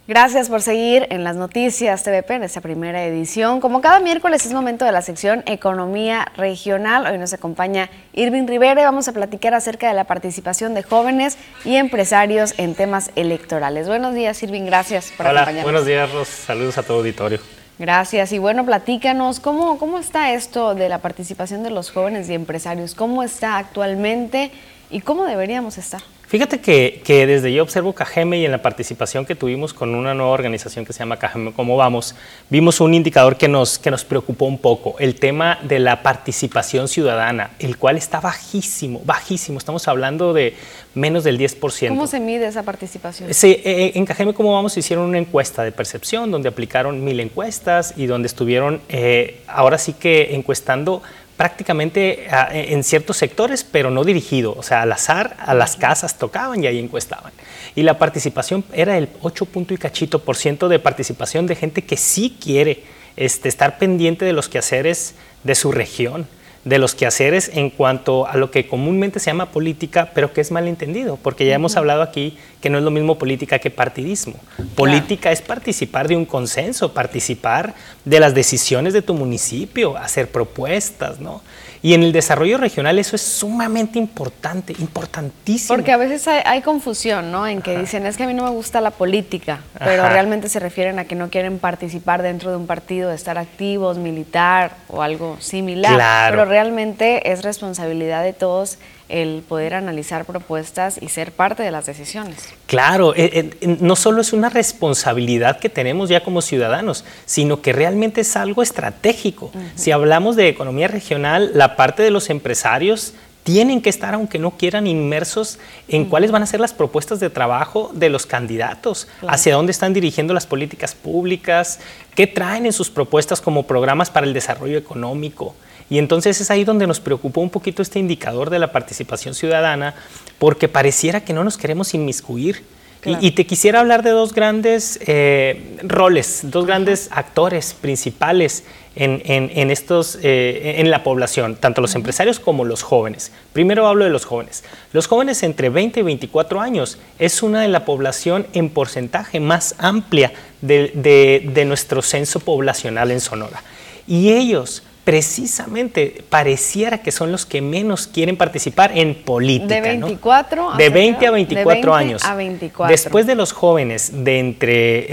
Gracias por seguir en las noticias TVP en esta primera edición. Como cada miércoles es momento de la sección Economía Regional. Hoy nos acompaña Irving Rivera y vamos a platicar acerca de la participación de jóvenes y empresarios en temas electorales. Buenos días, Irving. Gracias por Hola, acompañarnos. buenos días, Ros. Saludos a todo auditorio. Gracias. Y bueno, platícanos, ¿cómo, ¿cómo está esto de la participación de los jóvenes y empresarios? ¿Cómo está actualmente y cómo deberíamos estar? Fíjate que, que, desde yo observo Cajeme y en la participación que tuvimos con una nueva organización que se llama Cajeme Cómo Vamos, vimos un indicador que nos, que nos preocupó un poco, el tema de la participación ciudadana, el cual está bajísimo, bajísimo. Estamos hablando de menos del 10%. ¿Cómo se mide esa participación? Sí, eh, en Cajeme Cómo Vamos hicieron una encuesta de percepción donde aplicaron mil encuestas y donde estuvieron eh, ahora sí que encuestando prácticamente en ciertos sectores, pero no dirigido, o sea, al azar, a las casas tocaban y ahí encuestaban. Y la participación era el 8 punto y cachito por ciento de participación de gente que sí quiere este, estar pendiente de los quehaceres de su región de los quehaceres en cuanto a lo que comúnmente se llama política, pero que es malentendido, porque ya hemos hablado aquí que no es lo mismo política que partidismo. Política es participar de un consenso, participar de las decisiones de tu municipio, hacer propuestas, ¿no? Y en el desarrollo regional eso es sumamente importante, importantísimo. Porque a veces hay, hay confusión, ¿no? En que Ajá. dicen, es que a mí no me gusta la política, pero Ajá. realmente se refieren a que no quieren participar dentro de un partido, estar activos, militar o algo similar. Claro. Pero realmente es responsabilidad de todos el poder analizar propuestas y ser parte de las decisiones. Claro, eh, eh, no solo es una responsabilidad que tenemos ya como ciudadanos, sino que realmente es algo estratégico. Uh -huh. Si hablamos de economía regional, la parte de los empresarios tienen que estar, aunque no quieran, inmersos en uh -huh. cuáles van a ser las propuestas de trabajo de los candidatos, claro. hacia dónde están dirigiendo las políticas públicas, qué traen en sus propuestas como programas para el desarrollo económico. Y entonces es ahí donde nos preocupó un poquito este indicador de la participación ciudadana, porque pareciera que no nos queremos inmiscuir. Claro. Y, y, te quisiera hablar de dos grandes eh, roles, dos grandes actores principales en, en, en estos, eh, en la población, tanto los empresarios como los jóvenes. Primero hablo de los jóvenes. Los jóvenes entre 20 y 24 años es una de la población en porcentaje más amplia de, de, de nuestro censo poblacional en Sonora. Y ellos precisamente pareciera que son los que menos quieren participar en política. De 24 ¿no? De 20 a 24 de 20 años. A 24. Después de los jóvenes de entre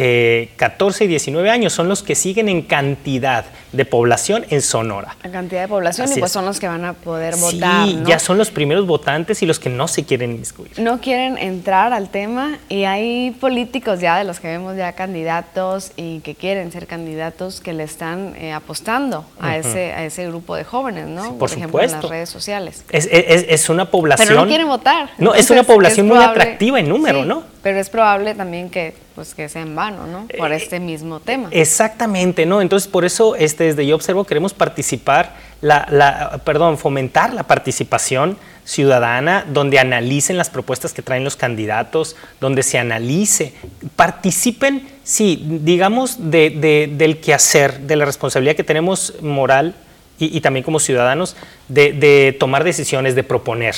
eh, 14 y 19 años son los que siguen en cantidad de población en Sonora. La cantidad de población Así y pues es. son los que van a poder Sí, votar. ¿no? ya son los primeros votantes y los que no se quieren inmiscuir. no quieren entrar al tema y hay políticos ya de los que vemos ya candidatos y que quieren ser candidatos que le están eh, apostando a, ese, a ese grupo de jóvenes, ¿no? Sí, por ejemplo, en las supuesto. redes sociales. Es, es- es una población. Pero no quieren votar. No, es una población muy probable- atractiva en número, Sí, ¿no? Pero es probable también que, pues, que sea en vano, ¿no? Por este mismo tema. Exactamente, ¿no? Entonces, por eso, este, desde Yo Observo, queremos participar, la, la- perdón, fomentar la participación ciudadana, donde analicen las propuestas que traen los candidatos, donde se analice, participen, sí, digamos, de- de- del quehacer, de la responsabilidad que tenemos moral y, y también como ciudadanos, de, de tomar decisiones, de proponer.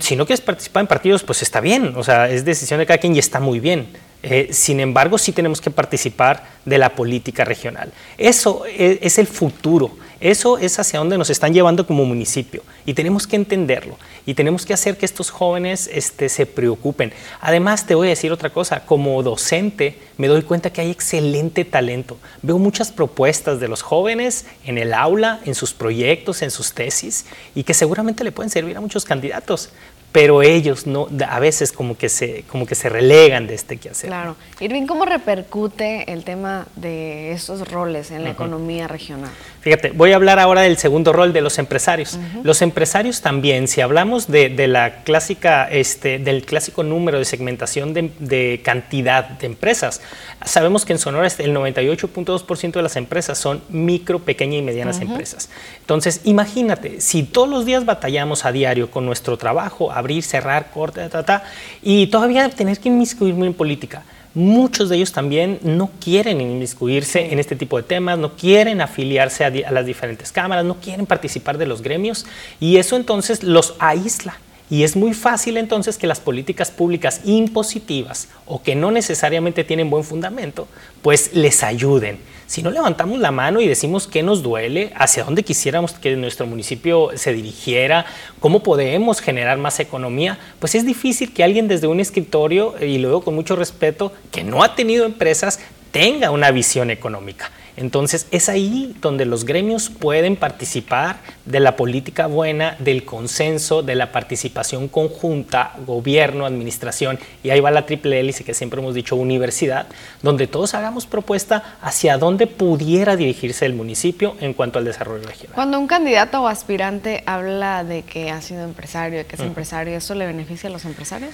Si no quieres participar en partidos, pues está bien, o sea, es decisión de cada quien y está muy bien. Eh, sin embargo, sí tenemos que participar de la política regional. Eso es, es el futuro, Eso es hacia donde nos están llevando como municipio y tenemos que entenderlo y tenemos que hacer que estos jóvenes este, se preocupen. Además, te voy a decir otra cosa, como docente me doy cuenta que hay excelente talento. Veo muchas propuestas de los jóvenes en el aula, en sus proyectos, en sus tesis y que seguramente le pueden servir a muchos candidatos pero ellos no, a veces como que se, como que se relegan de este quehacer. Claro. Irving, ¿cómo repercute el tema de estos roles en la economía regional? Fíjate, voy a hablar ahora del segundo rol de los empresarios. Los empresarios también, si hablamos de, la clásica, este, del clásico número de segmentación de, cantidad de empresas, sabemos que en Sonora el 98.2% de las empresas son micro, pequeña y medianas empresas. Entonces, imagínate, si todos los días batallamos a diario con nuestro trabajo, abrir, cerrar, corte, ta, ta, y todavía tener que inmiscuirme en política, muchos de ellos también no quieren inmiscuirse en este tipo de temas, no quieren afiliarse a, las diferentes cámaras, no quieren participar de los gremios y eso entonces los aísla. Y es muy fácil entonces que las políticas públicas impositivas o que no necesariamente tienen buen fundamento, pues les ayuden. Si no levantamos la mano y decimos qué nos duele, hacia dónde quisiéramos que nuestro municipio se dirigiera, cómo podemos generar más economía, pues es difícil que alguien desde un escritorio, y luego con mucho respeto, que no ha tenido empresas, tenga una visión económica. Entonces es ahí donde los gremios pueden participar de la política buena, del consenso, de la participación conjunta, gobierno, administración, y ahí va la triple hélice que siempre hemos dicho, universidad, donde todos hagamos propuesta hacia dónde pudiera dirigirse el municipio en cuanto al desarrollo regional. Cuando un candidato o aspirante habla de que ha sido empresario, de que es empresario, ¿eso le beneficia a los empresarios?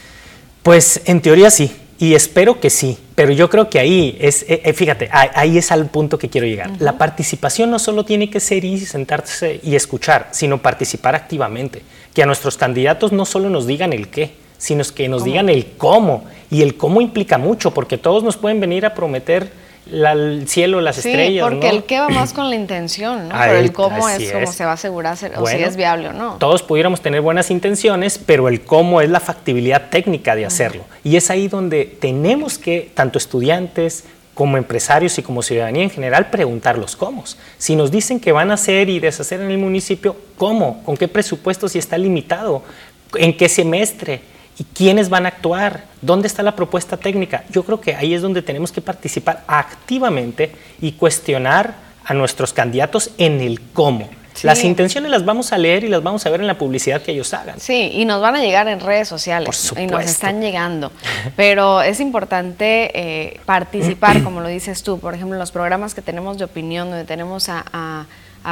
Pues en teoría sí, y espero que sí, pero yo creo que ahí es, eh, eh, fíjate, ahí es al punto que quiero llegar. La participación no solo tiene que ser y sentarse y escuchar, sino participar activamente. Que a nuestros candidatos no solo nos digan el qué, sino que nos digan el cómo. Y el cómo implica mucho, porque todos nos pueden venir a prometer el cielo, las sí, estrellas. Porque el qué va más con la intención, ¿no? pero el cómo es, cómo se va a asegurar o si es viable o no. Todos pudiéramos tener buenas intenciones, pero el cómo es la factibilidad técnica de hacerlo. Y es ahí donde tenemos que, tanto estudiantes como empresarios y como ciudadanía en general, preguntar los cómo. Si nos dicen que van a hacer y deshacer en el municipio, ¿cómo? ¿Con qué presupuesto si está limitado? ¿En qué semestre? ¿Y quiénes van a actuar? ¿Dónde está la propuesta técnica? Yo creo que ahí es donde tenemos que participar activamente y cuestionar a nuestros candidatos en el cómo. Las intenciones las vamos a leer y las vamos a ver en la publicidad que ellos hagan. Sí, y nos van a llegar en redes sociales. y nos están llegando. Pero es importante eh, participar, como lo dices tú, por ejemplo, en los programas que tenemos de opinión, donde tenemos a a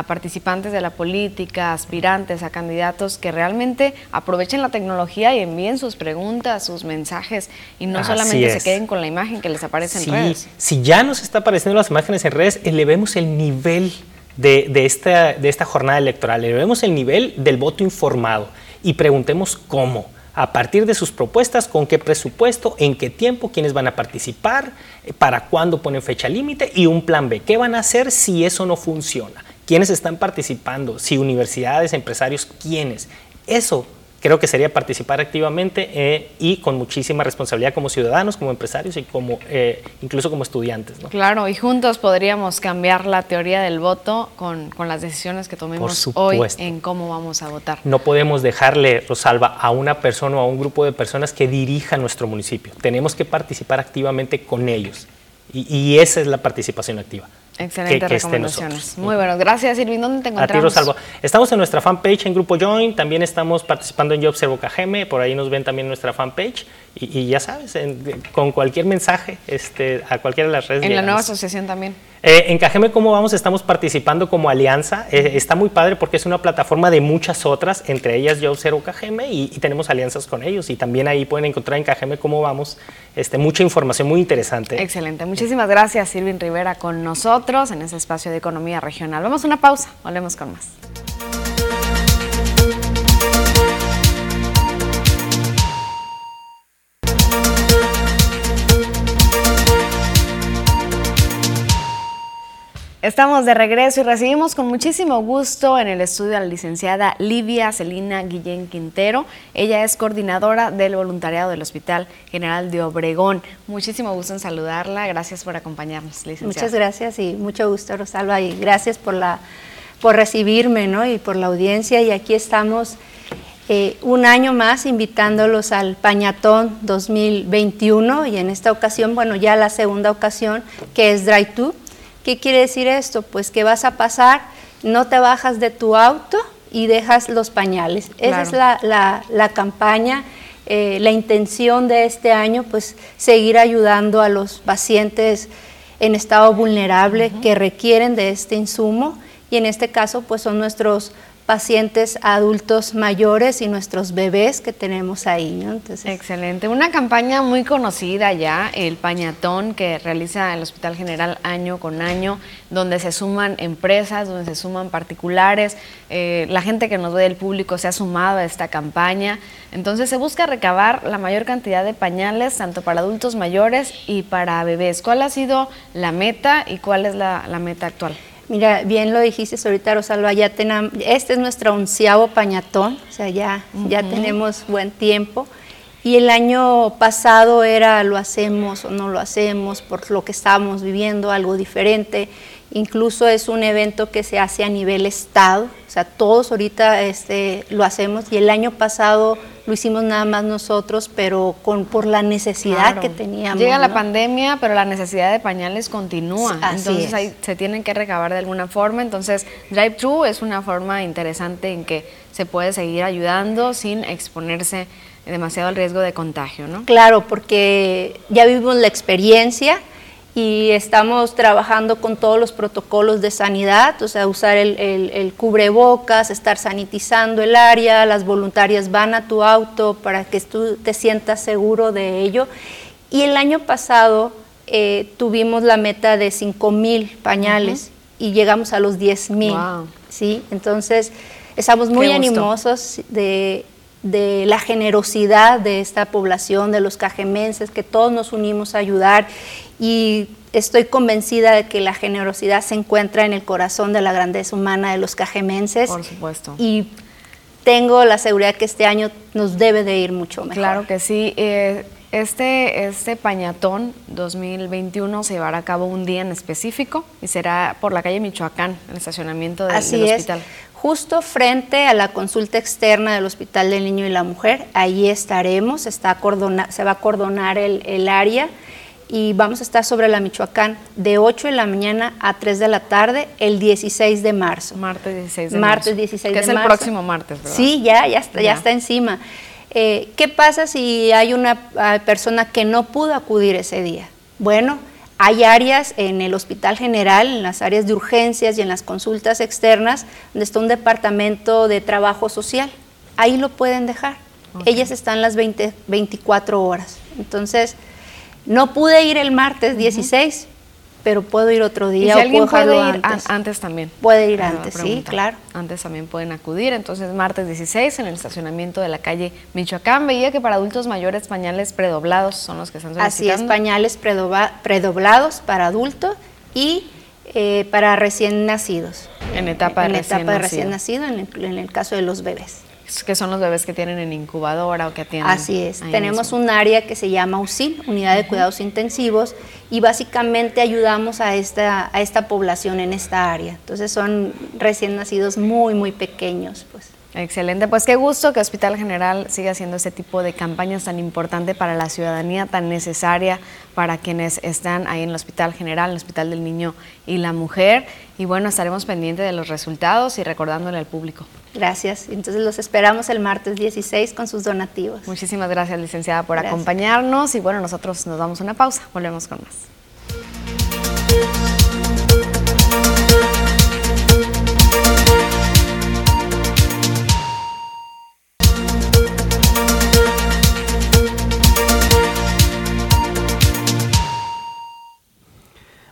participantes de la política, aspirantes, a candidatos que realmente aprovechen la tecnología y envíen sus preguntas, sus mensajes y no solamente se queden con la imagen que les aparece en redes. Si ya nos está apareciendo las imágenes en redes, elevemos el nivel de, esta, de esta jornada electoral, elevemos el nivel del voto informado y preguntemos cómo a partir de sus propuestas, con qué presupuesto, en qué tiempo, quiénes van a participar, para cuándo ponen fecha límite y un plan B. ¿Qué van a hacer si eso no funciona? Quiénes están participando, si universidades, empresarios, quiénes. Eso creo que sería participar activamente eh, y con muchísima responsabilidad como ciudadanos, como empresarios y como eh, incluso como estudiantes. Claro, y juntos podríamos cambiar la teoría del voto con, las decisiones que tomemos hoy en cómo vamos a votar. No podemos dejarle, Rosalba, a una persona o a un grupo de personas que dirija nuestro municipio. Tenemos que participar activamente con ellos y, y esa es la participación activa. Excelentes recomendaciones. Muy bueno, gracias Irving. ¿Dónde te encontramos? A ti, Rosalvo. Estamos en nuestra fanpage en Grupo Join, también estamos participando en Yo Observo KGM, por ahí nos ven también en nuestra fanpage. Y, ya sabes, con cualquier mensaje este, a cualquiera de las redes. En la nueva asociación también. Eh, en Cajeme, ¿cómo vamos? Estamos participando como alianza. Eh, está muy padre porque es una plataforma de muchas otras, entre ellas Yo Observo Cajeme, y, tenemos alianzas con ellos. Y también ahí pueden encontrar en Cajeme cómo vamos este, mucha información muy interesante. Excelente. Muchísimas gracias, Irving Rivera, con nosotros en ese espacio de economía regional. Vamos a una pausa, volvemos con más. Estamos de regreso y recibimos con muchísimo gusto en el estudio a la licenciada Livia Celina Guillén Quintero. Ella es coordinadora del voluntariado del Hospital General de Obregón. Muchísimo gusto en saludarla. Gracias por acompañarnos, licenciada. Muchas gracias y mucho gusto, Rosalba, y gracias por la por recibirme ¿no? y por la audiencia. Y aquí estamos eh, un año más invitándolos al Pañatón 2021 y en esta ocasión, bueno, ya la segunda ocasión que es Dry To. ¿Qué quiere decir esto? Pues que vas a pasar, no te bajas de tu auto y dejas los pañales. Esa es la, campaña. Eh, la intención de este año, pues seguir ayudando a los pacientes en estado vulnerable que requieren de este insumo y en este caso pues son nuestros pacientes adultos mayores y nuestros bebés que tenemos ahí. Excelente. Una campaña muy conocida ya, el Pañatón, que realiza el Hospital General año con año, donde se suman empresas, donde se suman particulares. Eh, la gente que nos ve del público se ha sumado a esta campaña. Entonces se busca recabar la mayor cantidad de pañales, tanto para adultos mayores y para bebés. ¿Cuál ha sido la meta y cuál es la meta actual? Mira, bien lo dijiste ahorita, Rosalba, ya tenemos, este es nuestro onceavo pañatón, o sea, ya, ya tenemos buen tiempo. Y el año pasado era lo hacemos o no lo hacemos por lo que estábamos viviendo, algo diferente. Incluso es un evento que se hace a nivel estado, o sea, todos ahorita este, lo hacemos y el año pasado lo hicimos nada más nosotros, pero con, por la necesidad que teníamos. Llega la pandemia, pero la necesidad de pañales continúa, entonces ahí se tienen que recabar de alguna forma, entonces Drive Thru es una forma interesante en que se puede seguir ayudando sin exponerse demasiado al riesgo de contagio, ¿no? Claro, porque ya vivimos la experiencia, y estamos trabajando con todos los protocolos de sanidad, o sea, usar el, cubrebocas, estar sanitizando el área, las voluntarias van a tu auto para que tú te sientas seguro de ello. Y el año pasado eh, tuvimos la meta de 5 mil pañales y llegamos a los 10 mil. ¿sí? Entonces, estamos muy animosos de, de la generosidad de esta población, de los cajemenses, que todos nos unimos a ayudar y estoy convencida de que la generosidad se encuentra en el corazón de la grandeza humana de los cajemenses. Por supuesto. Y tengo la seguridad que este año nos debe de ir mucho mejor. Claro que sí. Eh, este, este Pañatón 2021 se llevará a cabo un día en específico y será por la calle Michoacán, el estacionamiento del, Así del hospital. Justo frente a la consulta externa del Hospital del Niño y la Mujer, ahí estaremos, está se va a cordonar el, el área y vamos a estar sobre la Michoacán de 8 de la mañana a 3 de la tarde el 16 de marzo. Martes 16 de martes marzo. 16 que es el próximo martes, ¿verdad? Sí, ya, ya está, ya. está encima. Eh, ¿Qué pasa si hay una persona que no pudo acudir ese día? Bueno, hay áreas en el Hospital General, en las áreas de urgencias y en las consultas externas, donde está un departamento de trabajo social. Ahí lo pueden dejar. Ellas están las 20, 24 horas. Entonces, no pude ir el martes 16, pero puedo ir otro día. ¿Y si alguien puede ir antes? también. Puede ir antes, sí, claro. Antes también pueden acudir. Entonces, martes 16 en el estacionamiento de la calle Michoacán. Veía que para adultos mayores pañales predoblados son los que están solicitando. Así es, pañales predoblados para adultos y eh, para recién nacidos. En etapa de, en recién, etapa de recién nacido, en el caso de los bebés que son los bebés que tienen en incubadora o que tienen. Así es. Tenemos un área que se llama UCIL, Unidad de Cuidados Intensivos, y básicamente ayudamos a esta, a esta población en esta área. Entonces son recién nacidos muy, muy pequeños, pues. Excelente, pues qué gusto que Hospital General siga haciendo este tipo de campañas tan importante para la ciudadanía, tan necesaria para quienes están ahí en el Hospital General, en el Hospital del Niño y la Mujer. Y bueno, estaremos pendientes de los resultados y recordándole al público. Gracias. Entonces los esperamos el martes 16 con sus donativos. Muchísimas gracias, licenciada, por acompañarnos. Y bueno, nosotros nos damos una pausa. Volvemos con más.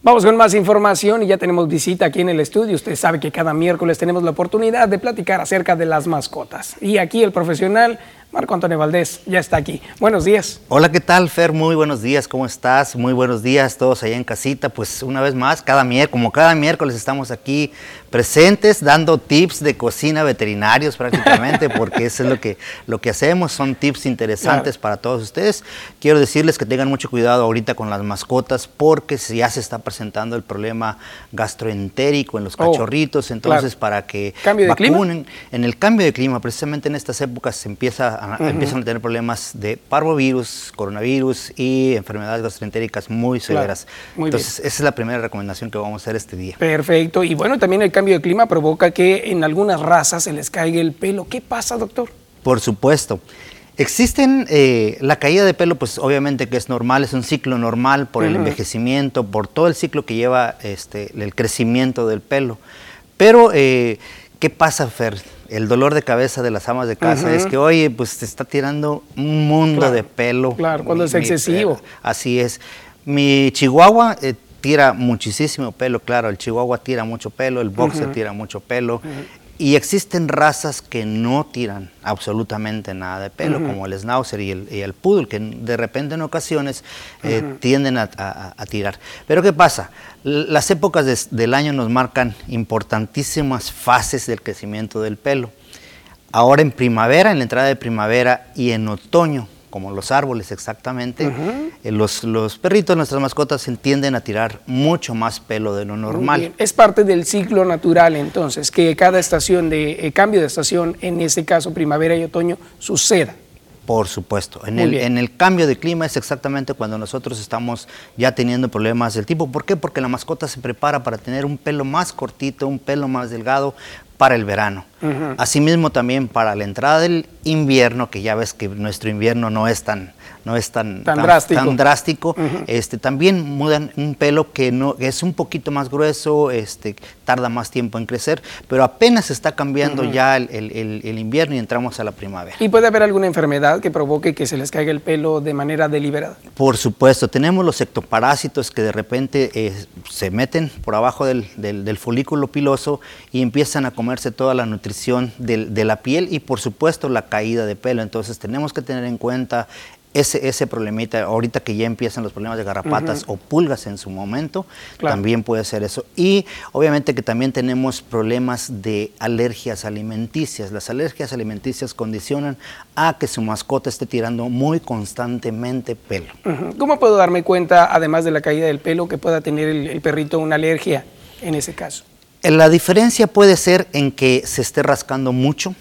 Vamos con más información y ya tenemos visita aquí en el estudio. Usted sabe que cada miércoles tenemos la oportunidad de platicar acerca de las mascotas. Y aquí el profesional Marco Antonio Valdés ya está aquí. Buenos días. Hola, ¿qué tal, Fer? Muy buenos días, ¿cómo estás? Muy buenos días todos allá en casita. Pues una vez más, cada miércoles, como cada miércoles estamos aquí presentes dando tips de cocina veterinarios prácticamente, porque eso es lo que, lo que hacemos, son tips interesantes para todos ustedes. Quiero decirles que tengan mucho cuidado ahorita con las mascotas, porque ya se está presentando el problema gastroentérico en los Oh, cachorritos, entonces claro. para que ¿Cambio de clima? vacunen. En el cambio de clima, precisamente en estas épocas se empieza a, empiezan a tener problemas de parvovirus, coronavirus y enfermedades gastroentéricas muy Claro, severas. muy Entonces, esa es la primera recomendación que vamos a hacer este día. Perfecto. Y bueno, también el cambio de clima provoca que en algunas razas se les caiga el pelo. ¿Qué pasa, doctor? Por supuesto. Existen eh, la caída de pelo, pues obviamente que es normal, es un ciclo normal por el envejecimiento, por todo el ciclo que lleva este, el crecimiento del pelo. Pero, eh, ¿qué pasa, Fer? El dolor de cabeza de las amas de casa es que, oye, pues te está tirando un mundo Claro, de pelo. claro, cuando es excesivo. así es. Mi chihuahua eh, tira muchísimo pelo, claro, el chihuahua tira mucho pelo, el boxer Ujú. tira mucho pelo. Y existen razas que no tiran absolutamente nada de pelo, como el schnauzer y el, y el poodle, que de repente en ocasiones eh, tienden a, a- a tirar. Pero ¿qué pasa? L- Las épocas del año nos marcan importantísimas fases del crecimiento del pelo. Ahora en primavera, en la entrada de primavera y en otoño, como los árboles exactamente, eh, los, los perritos, nuestras mascotas, tienden a tirar mucho más pelo de lo normal. Es parte del ciclo natural, entonces, que cada estación de eh, cambio de estación, en este caso primavera y otoño, suceda. Por supuesto. En el, en el cambio de clima es exactamente cuando nosotros estamos ya teniendo problemas del tipo. ¿Por qué? Porque la mascota se prepara para tener un pelo más cortito, un pelo más delgado para el verano. Asimismo también para la entrada del invierno, que ya ves que nuestro invierno no es tan, no es tan, Tan drástico. tan drástico, Ujú. este, también mudan un pelo que, no, que es un poquito más grueso, este, tarda más tiempo en crecer, pero apenas está cambiando ya el, el- el- el invierno y entramos a la primavera. ¿Y puede haber alguna enfermedad que provoque que se les caiga el pelo de manera deliberada? Por supuesto, tenemos los ectoparásitos que de repente eh, se meten por abajo del, del- del folículo piloso y empiezan a comerse toda la nutrición del- de la piel y por supuesto la caída de pelo. Entonces tenemos que tener en cuenta ese, ese problemita, ahorita que ya empiezan los problemas de garrapatas o pulgas en su momento, Claro. también puede ser eso. Y obviamente que también tenemos problemas de alergias alimenticias. Las alergias alimenticias condicionan a que su mascota esté tirando muy constantemente pelo. ¿Cómo puedo darme cuenta, además de la caída del pelo, que pueda tener el, el perrito una alergia en ese caso? La diferencia puede ser en que se esté rascando mucho,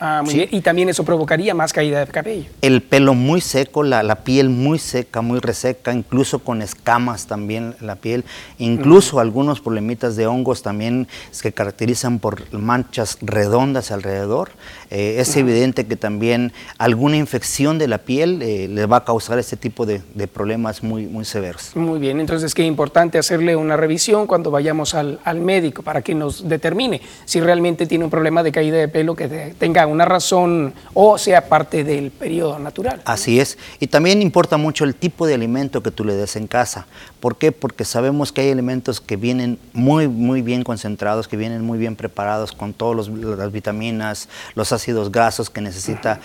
Ah, muy Sí. bien. Y también eso provocaría más caída de cabello. el pelo muy seco, la, la piel muy seca, muy reseca, incluso con escamas también la piel, incluso algunos problemitas de hongos también se caracterizan por manchas redondas alrededor. Eh, es evidente que también alguna infección de la piel eh, le va a causar este tipo de, de problemas muy, muy severos. Muy bien, entonces qué importante hacerle una revisión cuando vayamos al, al médico para que nos determine si realmente tiene un problema de caída de pelo que te- tenga una razón o sea parte del periodo natural. Así es. Y también importa mucho el tipo de alimento que tú le des en casa. ¿Por qué? Porque sabemos que hay alimentos que vienen muy, muy bien concentrados, que vienen muy bien preparados con todas las vitaminas, los ácidos grasos que necesita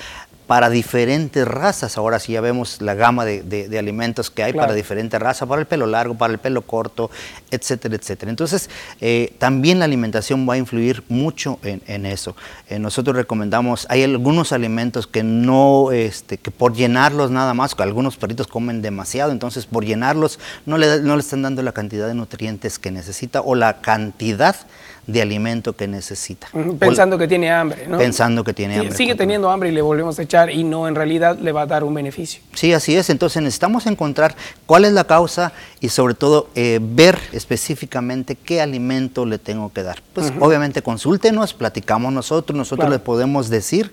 para diferentes razas. Ahora sí ya vemos la gama de, de- de alimentos que hay Claro. para diferentes razas, para el pelo largo, para el pelo corto, etcétera, etcétera. Entonces, eh, también la alimentación va a influir mucho en, en eso. Eh, nosotros recomendamos, hay algunos alimentos que no, este, que por llenarlos nada más, que algunos perritos comen demasiado, entonces por llenarlos no le, no le están dando la cantidad de nutrientes que necesita o la cantidad de alimento que necesita. Pensando que tiene hambre, ¿no? Pensando que tiene Sí, hambre. Sigue teniendo hambre y le volvemos a echar y no, en realidad le va a dar un beneficio. Sí, así es. Entonces necesitamos encontrar cuál es la causa y sobre todo eh, ver específicamente qué alimento le tengo que dar. Pues obviamente consúltenos, platicamos nosotros, nosotros Claro. le podemos decir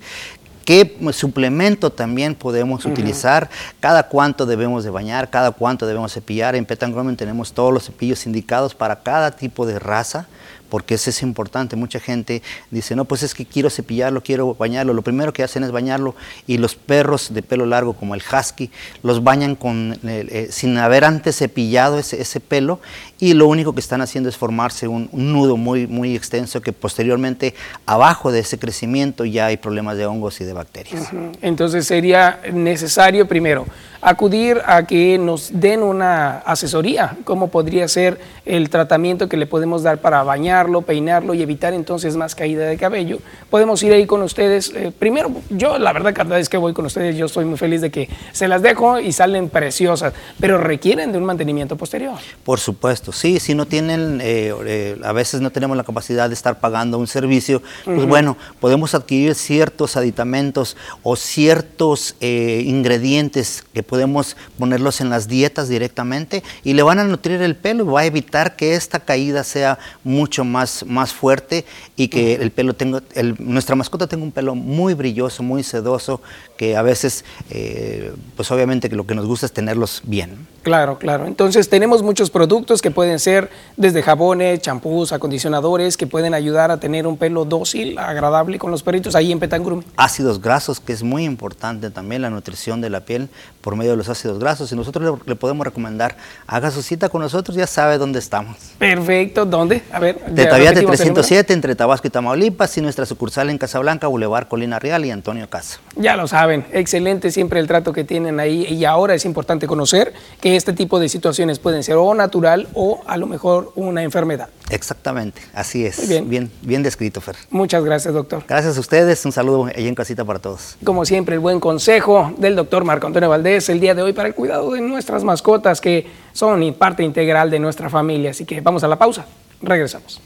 qué suplemento también podemos utilizar, cada cuánto debemos de bañar, cada cuánto debemos cepillar. En Petangromen tenemos todos los cepillos indicados para cada tipo de raza porque eso es importante. Mucha gente dice, no, pues es que quiero cepillarlo, quiero bañarlo. Lo primero que hacen es bañarlo y los perros de pelo largo como el husky los bañan con, eh, eh, sin haber antes cepillado ese, ese, pelo y lo único que están haciendo es formarse un, un, nudo muy, muy extenso que posteriormente abajo de ese crecimiento ya hay problemas de hongos y de bacterias. Uh -huh. Entonces sería necesario primero acudir a que nos den una asesoría, cómo podría ser el tratamiento que le podemos dar para bañarlo, peinarlo y evitar entonces más caída de cabello. Podemos ir ahí con ustedes. Eh, primero, yo la verdad cada vez que voy con ustedes yo estoy muy feliz de que se las dejo y salen preciosas, pero requieren de un mantenimiento posterior. Por supuesto, sí, si no tienen, eh, eh, a veces no tenemos la capacidad de estar pagando un servicio, pues uh -huh. bueno, podemos adquirir ciertos aditamentos o ciertos ingredientes que podemos ponerlos en las dietas directamente y le van a nutrir el pelo y va a evitar que esta caída sea mucho más, más fuerte y que el pelo tenga, el, nuestra mascota tenga un pelo muy brilloso, muy sedoso, que a veces, eh, pues obviamente que lo que nos gusta es tenerlos bien. Claro, claro. Entonces tenemos muchos productos que pueden ser desde jabones, champús, acondicionadores, que pueden ayudar a tener un pelo dócil, agradable con los perritos ahí en Petangrum. Ácidos grasos, que es muy importante también la nutrición de la piel por medio de los ácidos grasos. Y nosotros le, le podemos recomendar, haga su cita con nosotros, ya sabe dónde estamos. Perfecto, ¿dónde? A ver. De Tabiate 307, entre Tabasco y Tamaulipas, y nuestra sucursal en Casablanca, Boulevard Colina Real y Antonio Casa. Ya lo saben, excelente siempre el trato que tienen ahí. Y ahora es importante conocer que este tipo de situaciones pueden ser o natural o a lo mejor una enfermedad. Exactamente, así es. Muy bien. bien, bien descrito, Fer. Muchas gracias, doctor. Gracias a ustedes, un saludo ahí en casita para todos. Como siempre, el buen consejo del doctor Marco Antonio Valdés el día de hoy para el cuidado de nuestras mascotas que son parte integral de nuestra familia. Así que vamos a la pausa, regresamos.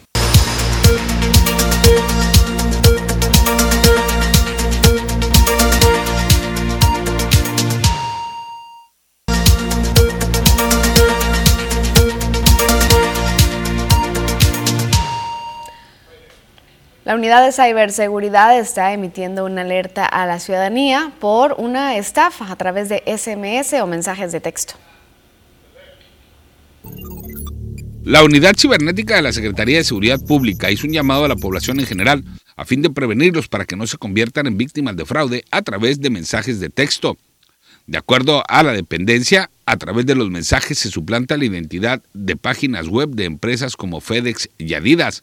La unidad de ciberseguridad está emitiendo una alerta a la ciudadanía por una estafa a través de SMS o mensajes de texto. La unidad cibernética de la Secretaría de Seguridad Pública hizo un llamado a la población en general a fin de prevenirlos para que no se conviertan en víctimas de fraude a través de mensajes de texto. De acuerdo a la dependencia, a través de los mensajes se suplanta la identidad de páginas web de empresas como FedEx y Adidas.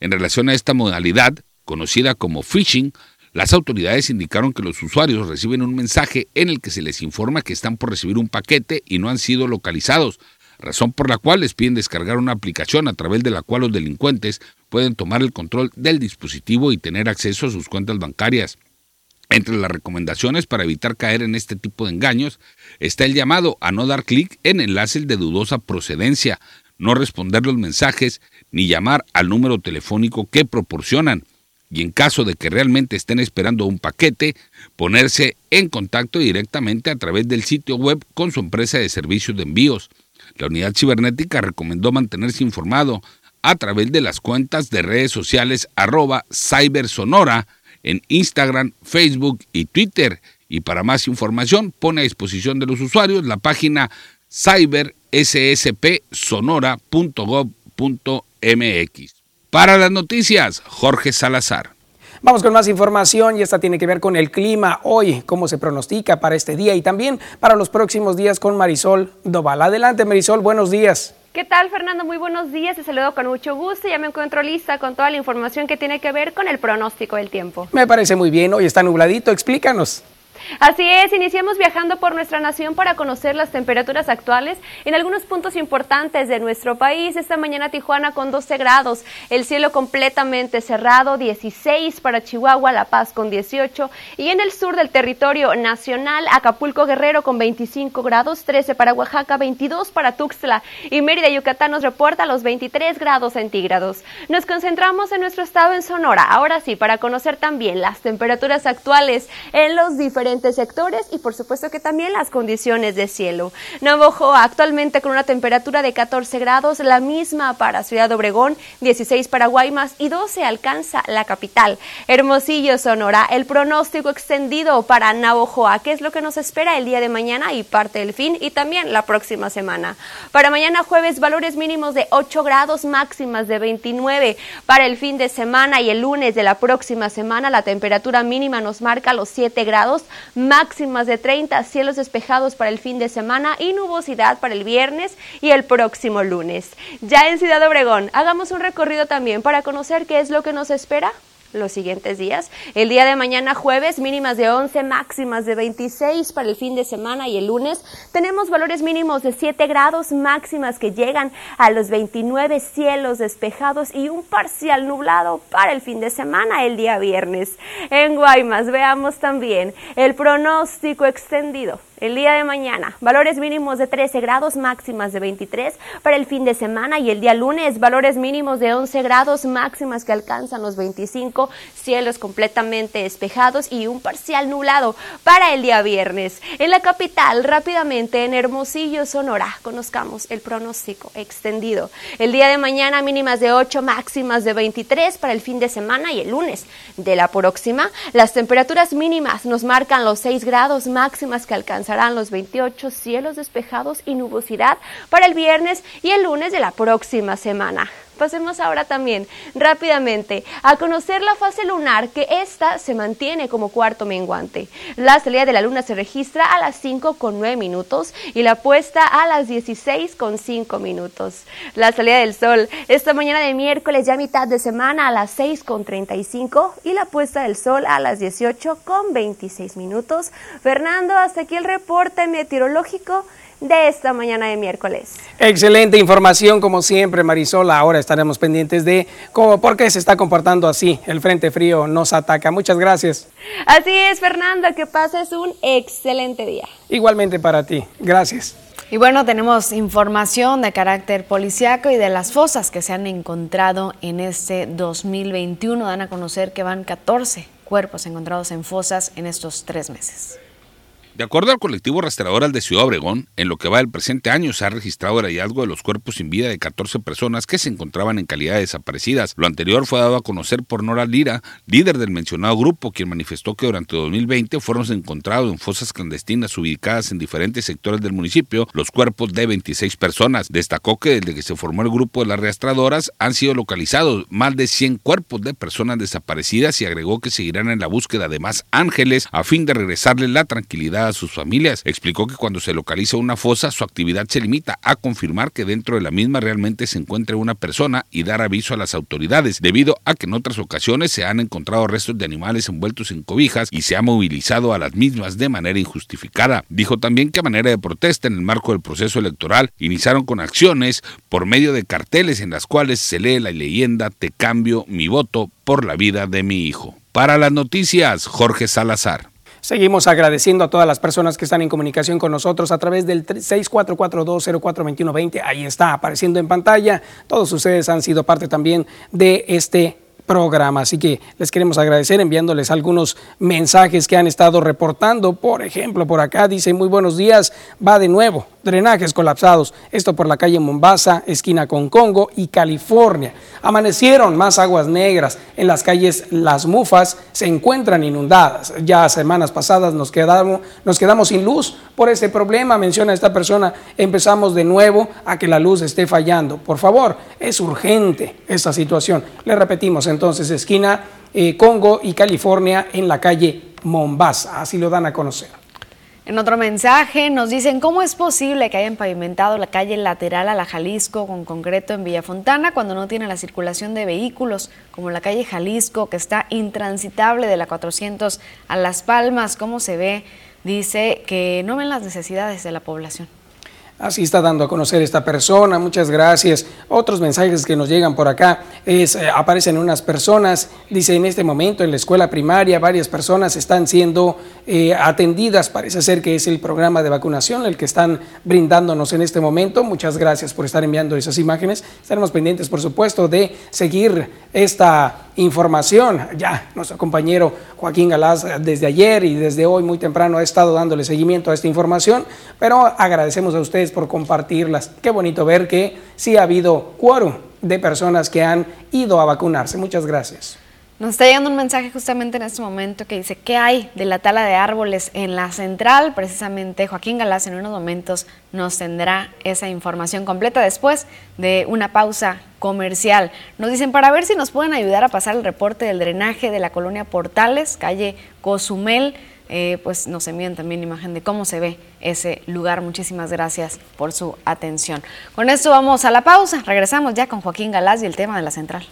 En relación a esta modalidad, conocida como phishing, las autoridades indicaron que los usuarios reciben un mensaje en el que se les informa que están por recibir un paquete y no han sido localizados, razón por la cual les piden descargar una aplicación a través de la cual los delincuentes pueden tomar el control del dispositivo y tener acceso a sus cuentas bancarias. Entre las recomendaciones para evitar caer en este tipo de engaños está el llamado a no dar clic en enlaces de dudosa procedencia, no responder los mensajes ni llamar al número telefónico que proporcionan. Y en caso de que realmente estén esperando un paquete, ponerse en contacto directamente a través del sitio web con su empresa de servicios de envíos. La unidad cibernética recomendó mantenerse informado a través de las cuentas de redes sociales arroba cybersonora en Instagram, Facebook y Twitter. Y para más información pone a disposición de los usuarios la página cyberssp.sonora.gov.mx. Para las noticias, Jorge Salazar. Vamos con más información y esta tiene que ver con el clima hoy, cómo se pronostica para este día y también para los próximos días con Marisol Doval. Adelante Marisol, buenos días. ¿Qué tal, Fernando? Muy buenos días. Te saludo con mucho gusto. Ya me encuentro lista con toda la información que tiene que ver con el pronóstico del tiempo. Me parece muy bien. Hoy está nubladito. Explícanos. Así es, iniciamos viajando por nuestra nación para conocer las temperaturas actuales en algunos puntos importantes de nuestro país. Esta mañana Tijuana con 12 grados, el cielo completamente cerrado, 16 para Chihuahua, La Paz con 18 y en el sur del territorio nacional Acapulco Guerrero con 25 grados, 13 para Oaxaca, 22 para Tuxtla y Mérida Yucatán nos reporta los 23 grados centígrados. Nos concentramos en nuestro estado en Sonora, ahora sí, para conocer también las temperaturas actuales en los diferentes diferentes sectores y por supuesto que también las condiciones de cielo. Navojoa actualmente con una temperatura de 14 grados, la misma para Ciudad Obregón, 16 para Guaymas y 12 alcanza la capital. Hermosillo, Sonora, el pronóstico extendido para Navojoa, ¿qué es lo que nos espera el día de mañana y parte del fin y también la próxima semana? Para mañana jueves, valores mínimos de 8 grados, máximas de 29. Para el fin de semana y el lunes de la próxima semana, la temperatura mínima nos marca los 7 grados, máximas de 30, cielos despejados para el fin de semana y nubosidad para el viernes y el próximo lunes. Ya en Ciudad Obregón, hagamos un recorrido también para conocer qué es lo que nos espera los siguientes días. El día de mañana jueves mínimas de 11, máximas de 26 para el fin de semana y el lunes tenemos valores mínimos de 7 grados, máximas que llegan a los 29 cielos despejados y un parcial nublado para el fin de semana el día viernes. En Guaymas veamos también el pronóstico extendido el día de mañana, valores mínimos de 13 grados, máximas de 23 para el fin de semana y el día lunes, valores mínimos de 11 grados, máximas que alcanzan los 25, cielos completamente despejados y un parcial nublado para el día viernes. En la capital, rápidamente en Hermosillo, Sonora, conozcamos el pronóstico extendido. El día de mañana, mínimas de 8, máximas de 23 para el fin de semana y el lunes de la próxima, las temperaturas mínimas nos marcan los 6 grados, máximas que alcanzan alcanzarán los 28 cielos despejados y nubosidad para el viernes y el lunes de la próxima semana. Pasemos ahora también rápidamente a conocer la fase lunar, que esta se mantiene como cuarto menguante. La salida de la luna se registra a las 5 con 9 minutos y la puesta a las 16 con 5 minutos. La salida del sol esta mañana de miércoles ya mitad de semana a las 6 con 35 y la puesta del sol a las 18 con 26 minutos. Fernando, hasta aquí el reporte meteorológico de esta mañana de miércoles. Excelente información como siempre Marisol, ahora estaremos pendientes de cómo, por qué se está comportando así, el Frente Frío nos ataca. Muchas gracias. Así es Fernando, que pases un excelente día. Igualmente para ti, gracias. Y bueno, tenemos información de carácter policiaco y de las fosas que se han encontrado en este 2021. Dan a conocer que van 14 cuerpos encontrados en fosas en estos tres meses. De acuerdo al colectivo rastreador de Ciudad Obregón, en lo que va del presente año se ha registrado el hallazgo de los cuerpos sin vida de 14 personas que se encontraban en calidad de desaparecidas. Lo anterior fue dado a conocer por Nora Lira, líder del mencionado grupo, quien manifestó que durante 2020 fueron encontrados en fosas clandestinas ubicadas en diferentes sectores del municipio los cuerpos de 26 personas. Destacó que desde que se formó el grupo de las rastreadoras han sido localizados más de 100 cuerpos de personas desaparecidas y agregó que seguirán en la búsqueda de más ángeles a fin de regresarles la tranquilidad a sus familias. Explicó que cuando se localiza una fosa, su actividad se limita a confirmar que dentro de la misma realmente se encuentre una persona y dar aviso a las autoridades, debido a que en otras ocasiones se han encontrado restos de animales envueltos en cobijas y se ha movilizado a las mismas de manera injustificada. Dijo también que a manera de protesta en el marco del proceso electoral iniciaron con acciones por medio de carteles en las cuales se lee la leyenda Te cambio mi voto por la vida de mi hijo. Para las noticias, Jorge Salazar. Seguimos agradeciendo a todas las personas que están en comunicación con nosotros a través del 6442042120. Ahí está apareciendo en pantalla. Todos ustedes han sido parte también de este programa. Así que les queremos agradecer enviándoles algunos mensajes que han estado reportando. Por ejemplo, por acá dice muy buenos días, va de nuevo drenajes colapsados. Esto por la calle Mombasa, esquina con Congo y California. Amanecieron más aguas negras. En las calles Las Mufas se encuentran inundadas. Ya semanas pasadas nos quedamos, nos quedamos sin luz por este problema, menciona esta persona. Empezamos de nuevo a que la luz esté fallando. Por favor, es urgente esta situación. Le repetimos entonces, esquina eh, Congo y California en la calle Mombasa. Así lo dan a conocer. En otro mensaje nos dicen cómo es posible que hayan pavimentado la calle lateral a la Jalisco con concreto en Villafontana cuando no tiene la circulación de vehículos, como la calle Jalisco que está intransitable de la 400 a Las Palmas, ¿cómo se ve? Dice que no ven las necesidades de la población. Así está dando a conocer esta persona, muchas gracias. Otros mensajes que nos llegan por acá es, eh, aparecen unas personas, dice en este momento en la escuela primaria varias personas están siendo eh, atendidas, parece ser que es el programa de vacunación el que están brindándonos en este momento. Muchas gracias por estar enviando esas imágenes. Estaremos pendientes, por supuesto, de seguir esta información. Ya nuestro compañero Joaquín Galás desde ayer y desde hoy muy temprano ha estado dándole seguimiento a esta información, pero agradecemos a ustedes por compartirlas. Qué bonito ver que sí ha habido quórum de personas que han ido a vacunarse. Muchas gracias. Nos está llegando un mensaje justamente en este momento que dice, ¿qué hay de la tala de árboles en la central? Precisamente Joaquín Galás en unos momentos nos tendrá esa información completa después de una pausa comercial. Nos dicen, para ver si nos pueden ayudar a pasar el reporte del drenaje de la colonia Portales, calle Cozumel, eh, pues nos envían también imagen de cómo se ve ese lugar. Muchísimas gracias por su atención. Con esto vamos a la pausa. Regresamos ya con Joaquín Galás y el tema de la central.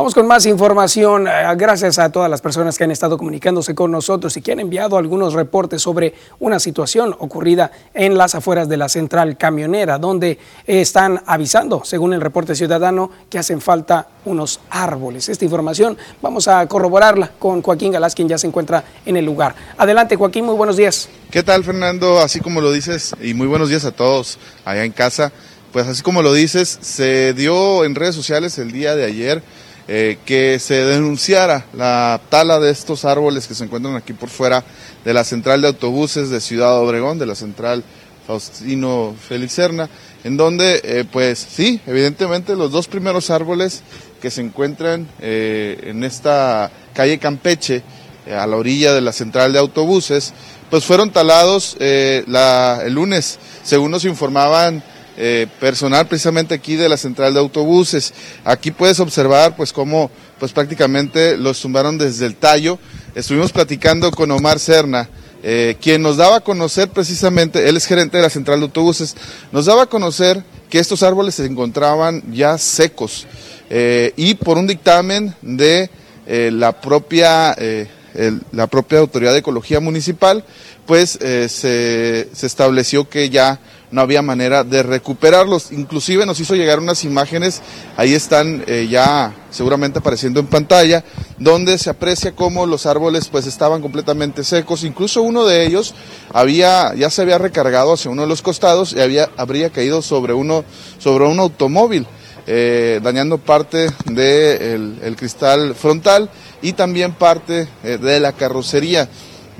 Vamos con más información. Eh, gracias a todas las personas que han estado comunicándose con nosotros y que han enviado algunos reportes sobre una situación ocurrida en las afueras de la central camionera, donde están avisando, según el reporte ciudadano, que hacen falta unos árboles. Esta información vamos a corroborarla con Joaquín Galás, quien ya se encuentra en el lugar. Adelante, Joaquín, muy buenos días. ¿Qué tal, Fernando? Así como lo dices, y muy buenos días a todos allá en casa. Pues así como lo dices, se dio en redes sociales el día de ayer eh, que se denunciara la tala de estos árboles que se encuentran aquí por fuera de la central de autobuses de Ciudad Obregón, de la central Faustino Félix en donde, eh, pues sí, evidentemente los dos primeros árboles que se encuentran eh, en esta calle Campeche, a la orilla de la central de autobuses, pues fueron talados la, el lunes, según nos informaban eh, personal precisamente aquí de la central de autobuses. Aquí puedes observar pues cómo pues prácticamente los tumbaron desde el tallo. Estuvimos platicando con Omar Serna, eh, quien nos daba a conocer precisamente, él es gerente de la central de autobuses, nos daba a conocer que estos árboles se encontraban ya secos eh, y por un dictamen de la propia la propia autoridad de ecología municipal, pues se, se estableció que ya no había manera de recuperarlos. Inclusive nos hizo llegar unas imágenes, ahí están eh, ya seguramente apareciendo en pantalla, donde se aprecia cómo los árboles pues estaban completamente secos, incluso uno de ellos había, ya se había recargado hacia uno de los costados y había, habría caído sobre uno, sobre un automóvil. Eh, dañando parte del el cristal frontal y también parte eh, de la carrocería.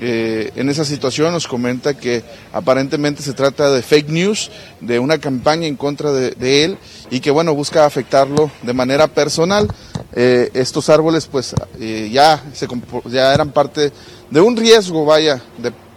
Eh, en esa situación nos comenta que aparentemente se trata de fake news, de una campaña en contra de, él y que bueno, busca afectarlo de manera personal. Eh, estos árboles pues eh, ya, se, ya eran parte de un riesgo, vaya,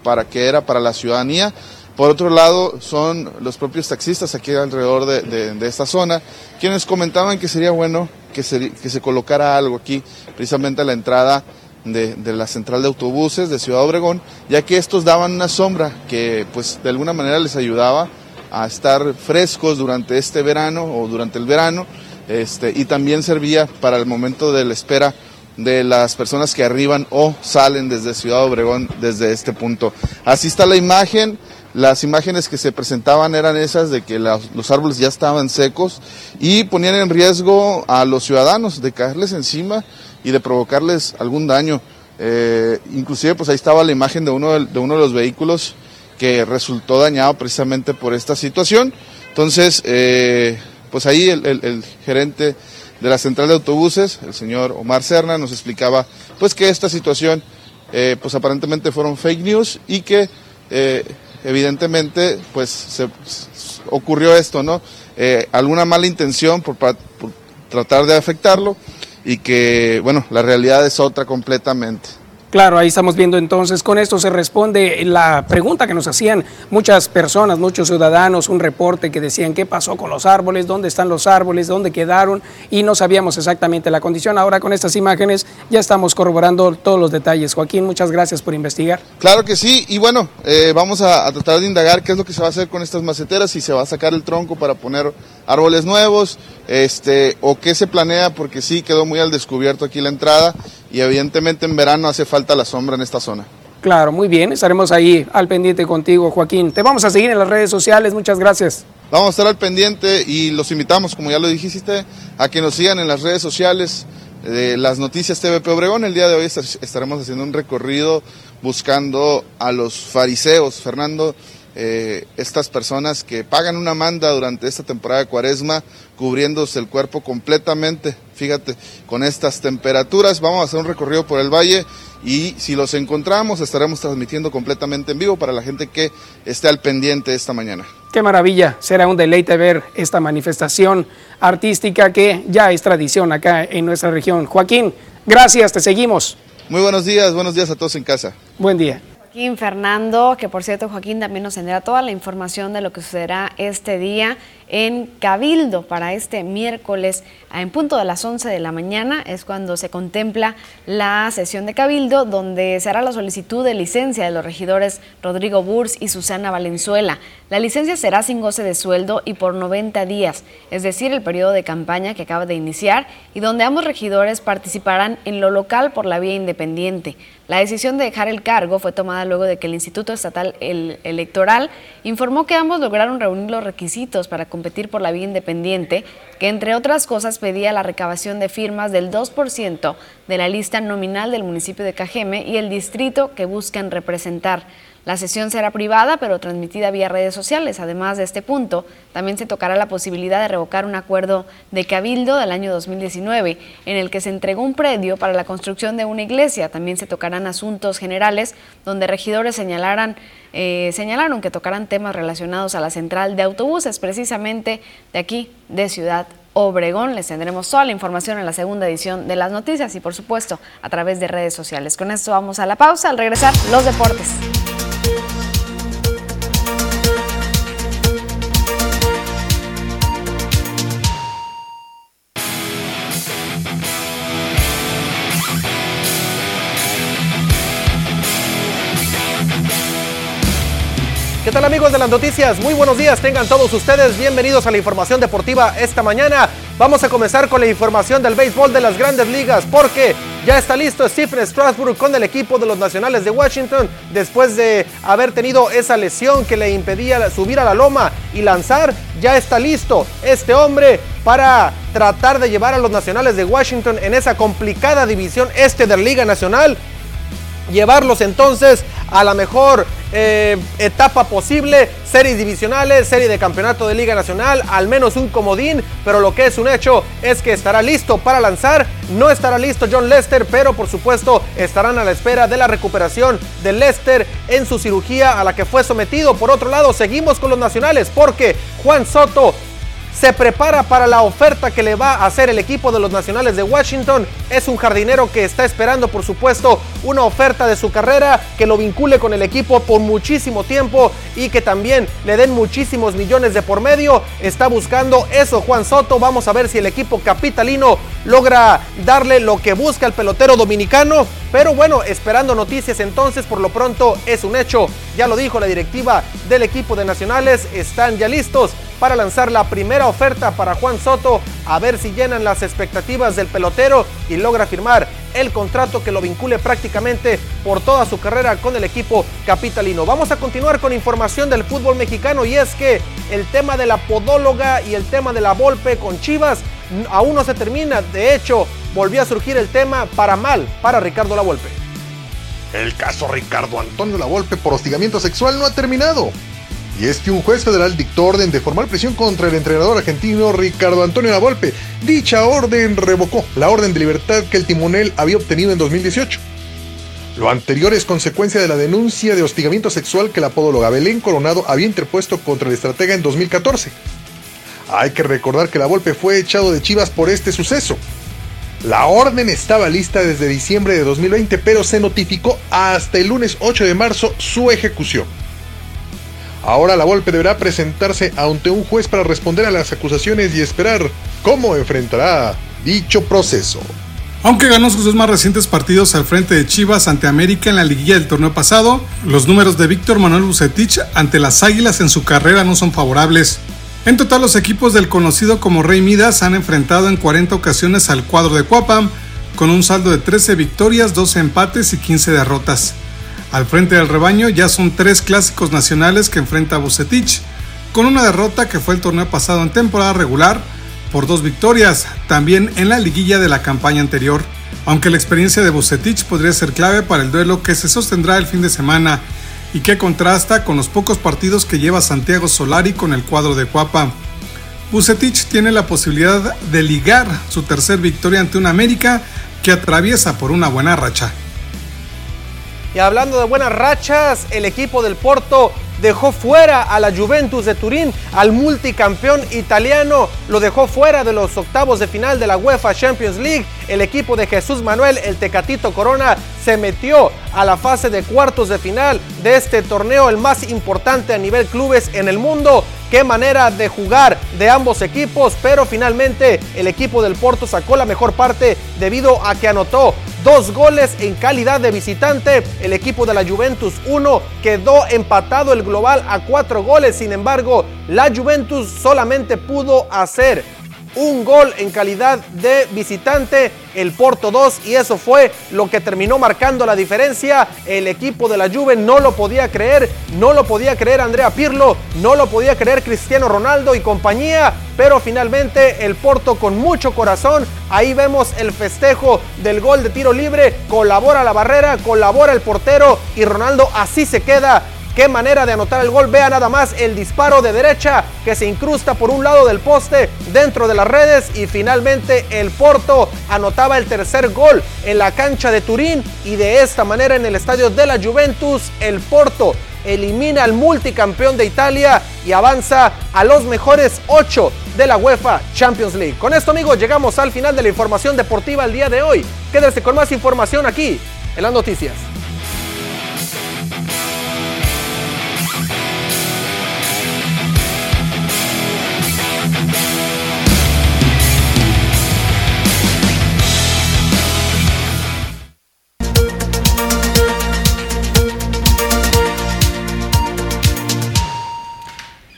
para que era para la ciudadanía. Por otro lado, son los propios taxistas aquí alrededor de, de, esta zona quienes comentaban que sería bueno que se, que se colocara algo aquí, precisamente a la entrada de, la central de autobuses de Ciudad Obregón, ya que estos daban una sombra que pues de alguna manera les ayudaba a estar frescos durante este verano o durante el verano este, y también servía para el momento de la espera de las personas que arriban o salen desde Ciudad Obregón desde este punto. Así está la imagen. Las imágenes que se presentaban eran esas de que los árboles ya estaban secos y ponían en riesgo a los ciudadanos de caerles encima y de provocarles algún daño. Eh, inclusive pues ahí estaba la imagen de uno de, uno de los vehículos que resultó dañado precisamente por esta situación. Entonces, eh, pues ahí el, gerente de la central de autobuses, el señor Omar Serna, nos explicaba pues que esta situación eh, pues aparentemente fueron fake news y que evidentemente pues se, ocurrió esto, ¿no? alguna mala intención por, por tratar de afectarlo y que, bueno, la realidad es otra completamente. Claro, ahí estamos viendo entonces, con esto se responde la pregunta que nos hacían muchas personas, muchos ciudadanos, un reporte que decían qué pasó con los árboles, dónde están los árboles, dónde quedaron y no sabíamos exactamente la condición. Ahora con estas imágenes ya estamos corroborando todos los detalles. Joaquín, muchas gracias por investigar. Claro que sí, y bueno, eh, vamos a, a tratar de indagar qué es lo que se va a hacer con estas maceteras, si se va a sacar el tronco para poner árboles nuevos, este, o qué se planea, porque sí quedó muy al descubierto aquí la entrada y evidentemente en verano hace falta la sombra en esta zona. Claro, muy bien, estaremos ahí al pendiente contigo, Joaquín. Te vamos a seguir en las redes sociales, muchas gracias. Vamos a estar al pendiente y los invitamos, como ya lo dijiste, a que nos sigan en las redes sociales, de las noticias TVP Obregón. El día de hoy estaremos haciendo un recorrido buscando a los fariseos. Fernando, eh, estas personas que pagan una manda durante esta temporada de cuaresma, cubriéndose el cuerpo completamente. Fíjate, con estas temperaturas vamos a hacer un recorrido por el valle y si los encontramos estaremos transmitiendo completamente en vivo para la gente que esté al pendiente esta mañana. Qué maravilla, será un deleite ver esta manifestación artística que ya es tradición acá en nuestra región. Joaquín, gracias, te seguimos. Muy buenos días, buenos días a todos en casa. Buen día. Joaquín Fernando, que por cierto Joaquín también nos tendrá toda la información de lo que sucederá este día en Cabildo para este miércoles en punto de las 11 de la mañana es cuando se contempla la sesión de Cabildo donde se hará la solicitud de licencia de los regidores Rodrigo Burs y Susana Valenzuela. La licencia será sin goce de sueldo y por 90 días, es decir, el periodo de campaña que acaba de iniciar y donde ambos regidores participarán en lo local por la vía independiente. La decisión de dejar el cargo fue tomada luego de que el Instituto Estatal Electoral informó que ambos lograron reunir los requisitos para competir por la vía independiente, que entre otras cosas pedía la recabación de firmas del 2% de la lista nominal del municipio de Cajeme y el distrito que buscan representar. La sesión será privada, pero transmitida vía redes sociales. Además de este punto, también se tocará la posibilidad de revocar un acuerdo de Cabildo del año 2019, en el que se entregó un predio para la construcción de una iglesia. También se tocarán asuntos generales, donde regidores señalaran, eh, señalaron que tocarán temas relacionados a la central de autobuses, precisamente de aquí, de Ciudad Obregón. Les tendremos toda la información en la segunda edición de las noticias y, por supuesto, a través de redes sociales. Con esto vamos a la pausa. Al regresar, los deportes. Amigos de las noticias? Muy buenos días, tengan todos ustedes bienvenidos a la información deportiva esta mañana. Vamos a comenzar con la información del béisbol de las grandes ligas porque ya está listo Stephen Strasburg con el equipo de los Nacionales de Washington después de haber tenido esa lesión que le impedía subir a la loma y lanzar. Ya está listo este hombre para tratar de llevar a los Nacionales de Washington en esa complicada división este de la Liga Nacional llevarlos entonces a la mejor eh, etapa posible, series divisionales, serie de campeonato de Liga Nacional, al menos un comodín, pero lo que es un hecho es que estará listo para lanzar, no estará listo John Lester, pero por supuesto estarán a la espera de la recuperación de Lester en su cirugía a la que fue sometido. Por otro lado, seguimos con los nacionales porque Juan Soto se prepara para la oferta que le va a hacer el equipo de los Nacionales de Washington. Es un jardinero que está esperando, por supuesto, una oferta de su carrera que lo vincule con el equipo por muchísimo tiempo y que también le den muchísimos millones de por medio. Está buscando eso Juan Soto. Vamos a ver si el equipo capitalino logra darle lo que busca el pelotero dominicano. Pero bueno, esperando noticias entonces, por lo pronto es un hecho. Ya lo dijo la directiva del equipo de Nacionales, están ya listos para lanzar la primera oferta para Juan Soto, a ver si llenan las expectativas del pelotero y logra firmar el contrato que lo vincule prácticamente por toda su carrera con el equipo capitalino. Vamos a continuar con información del fútbol mexicano y es que el tema de la podóloga y el tema de la Volpe con Chivas aún no se termina. De hecho, volvió a surgir el tema para mal para Ricardo La Volpe. El caso Ricardo Antonio La Volpe por hostigamiento sexual no ha terminado. Y es que un juez federal dictó orden de formal prisión contra el entrenador argentino Ricardo Antonio Lavolpe. Dicha orden revocó la orden de libertad que el timonel había obtenido en 2018. Lo anterior es consecuencia de la denuncia de hostigamiento sexual que la podóloga Belén Coronado había interpuesto contra el estratega en 2014. Hay que recordar que la Volpe fue echado de Chivas por este suceso. La orden estaba lista desde diciembre de 2020, pero se notificó hasta el lunes 8 de marzo su ejecución. Ahora la Volpe deberá presentarse ante un juez para responder a las acusaciones y esperar cómo enfrentará dicho proceso. Aunque ganó sus dos más recientes partidos al frente de Chivas ante América en la liguilla del torneo pasado, los números de Víctor Manuel Bucetich ante las Águilas en su carrera no son favorables. En total, los equipos del conocido como Rey Midas han enfrentado en 40 ocasiones al cuadro de Cuapam, con un saldo de 13 victorias, 12 empates y 15 derrotas. Al frente del rebaño ya son tres clásicos nacionales que enfrenta Bucetich, con una derrota que fue el torneo pasado en temporada regular por dos victorias, también en la liguilla de la campaña anterior. Aunque la experiencia de Bucetich podría ser clave para el duelo que se sostendrá el fin de semana y que contrasta con los pocos partidos que lleva Santiago Solari con el cuadro de Cuapa. Bucetich tiene la posibilidad de ligar su tercer victoria ante un América que atraviesa por una buena racha. Y hablando de buenas rachas, el equipo del Porto dejó fuera a la Juventus de Turín, al multicampeón italiano, lo dejó fuera de los octavos de final de la UEFA Champions League. El equipo de Jesús Manuel, el Tecatito Corona, se metió a la fase de cuartos de final de este torneo, el más importante a nivel clubes en el mundo. Qué manera de jugar de ambos equipos, pero finalmente el equipo del Porto sacó la mejor parte debido a que anotó dos goles en calidad de visitante. El equipo de la Juventus 1 quedó empatado el global a cuatro goles. Sin embargo, la Juventus solamente pudo hacer un gol en calidad de visitante, el Porto 2 y eso fue lo que terminó marcando la diferencia. El equipo de la Juve no lo podía creer, no lo podía creer Andrea Pirlo, no lo podía creer Cristiano Ronaldo y compañía, pero finalmente el Porto con mucho corazón, ahí vemos el festejo del gol de tiro libre, colabora la barrera, colabora el portero y Ronaldo así se queda Qué manera de anotar el gol. Vea nada más el disparo de derecha que se incrusta por un lado del poste dentro de las redes y finalmente el Porto anotaba el tercer gol en la cancha de Turín y de esta manera en el estadio de la Juventus el Porto elimina al multicampeón de Italia y avanza a los mejores ocho de la UEFA Champions League. Con esto amigos llegamos al final de la información deportiva el día de hoy. Quédese con más información aquí en las noticias.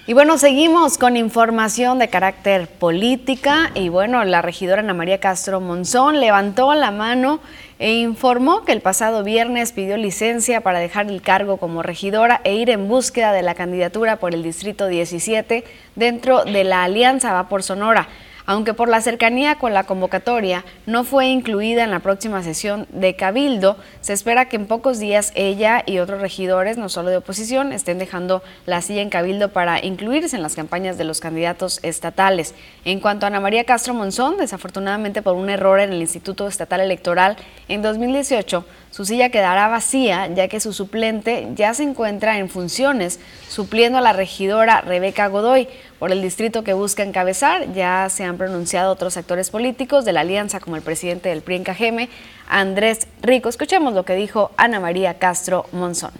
Y bueno, seguimos con información de carácter política. Y bueno, la regidora Ana María Castro Monzón levantó la mano e informó que el pasado viernes pidió licencia para dejar el cargo como regidora e ir en búsqueda de la candidatura por el Distrito 17 dentro de la Alianza Va por Sonora aunque por la cercanía con la convocatoria no fue incluida en la próxima sesión de Cabildo, se espera que en pocos días ella y otros regidores, no solo de oposición, estén dejando la silla en Cabildo para incluirse en las campañas de los candidatos estatales. En cuanto a Ana María Castro Monzón, desafortunadamente por un error en el Instituto Estatal Electoral en 2018, su silla quedará vacía ya que su suplente ya se encuentra en funciones, supliendo a la regidora Rebeca Godoy por el distrito que busca encabezar. Ya se han pronunciado otros actores políticos de la alianza como el presidente del PRI en Cajeme, Andrés Rico. Escuchemos lo que dijo Ana María Castro Monzón.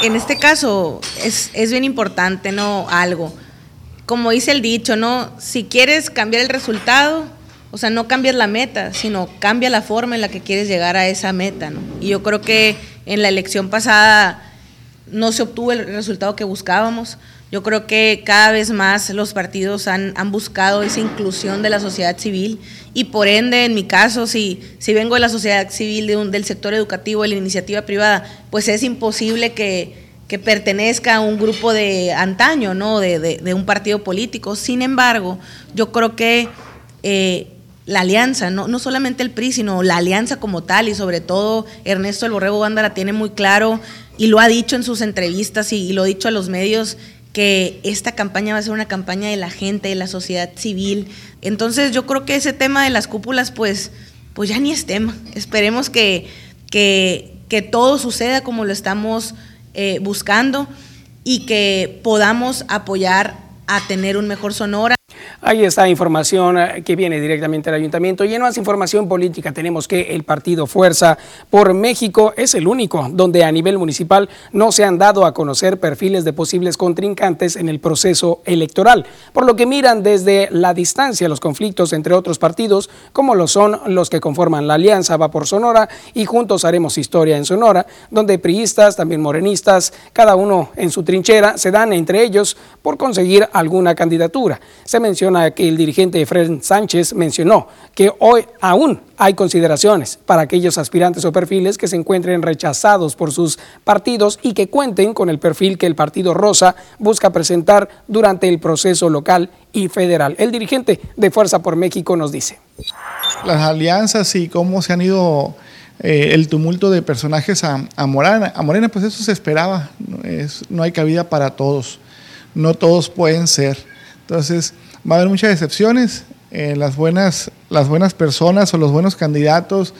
En este caso es, es bien importante, ¿no? Algo. Como dice el dicho, ¿no? Si quieres cambiar el resultado, o sea, no cambias la meta, sino cambia la forma en la que quieres llegar a esa meta, ¿no? Y yo creo que en la elección pasada no se obtuvo el resultado que buscábamos. Yo creo que cada vez más los partidos han, buscado esa inclusión de la sociedad civil y por ende, en mi caso, si, si vengo de la sociedad civil, de un, del sector educativo, de la iniciativa privada, pues es imposible que, pertenezca a un grupo de antaño, ¿no? De, de, un partido político. Sin embargo, yo creo que eh, la alianza, no, no solamente el PRI, sino la alianza como tal y sobre todo Ernesto El Borrego Banda la tiene muy claro y lo ha dicho en sus entrevistas y, lo ha dicho a los medios que esta campaña va a ser una campaña de la gente, de la sociedad civil. Entonces yo creo que ese tema de las cúpulas pues, pues ya ni es tema. Esperemos que, que, que todo suceda como lo estamos eh, buscando y que podamos apoyar a tener un mejor Sonora. Ahí está información eh, que viene directamente del ayuntamiento. Y en más información política tenemos que el partido Fuerza por México es el único donde a nivel municipal no se han dado a conocer perfiles de posibles contrincantes en el proceso electoral, por lo que miran desde la distancia los conflictos entre otros partidos, como lo son los que conforman la Alianza Va por Sonora y Juntos Haremos Historia en Sonora, donde priistas, también morenistas, cada uno en su trinchera, se dan entre ellos por conseguir alguna candidatura. Se menciona a que el dirigente Fred Sánchez mencionó que hoy aún hay consideraciones para aquellos aspirantes o perfiles que se encuentren rechazados por sus partidos y que cuenten con el perfil que el Partido Rosa busca presentar durante el proceso local y federal. El dirigente de Fuerza por México nos dice. Las alianzas y cómo se han ido eh, el tumulto de personajes a, Morena. A Morena, pues eso se esperaba. no hay cabida para todos. No todos pueden ser. Entonces, va a haber muchas excepciones. Eh, las, buenas, las buenas personas o los buenos candidatos,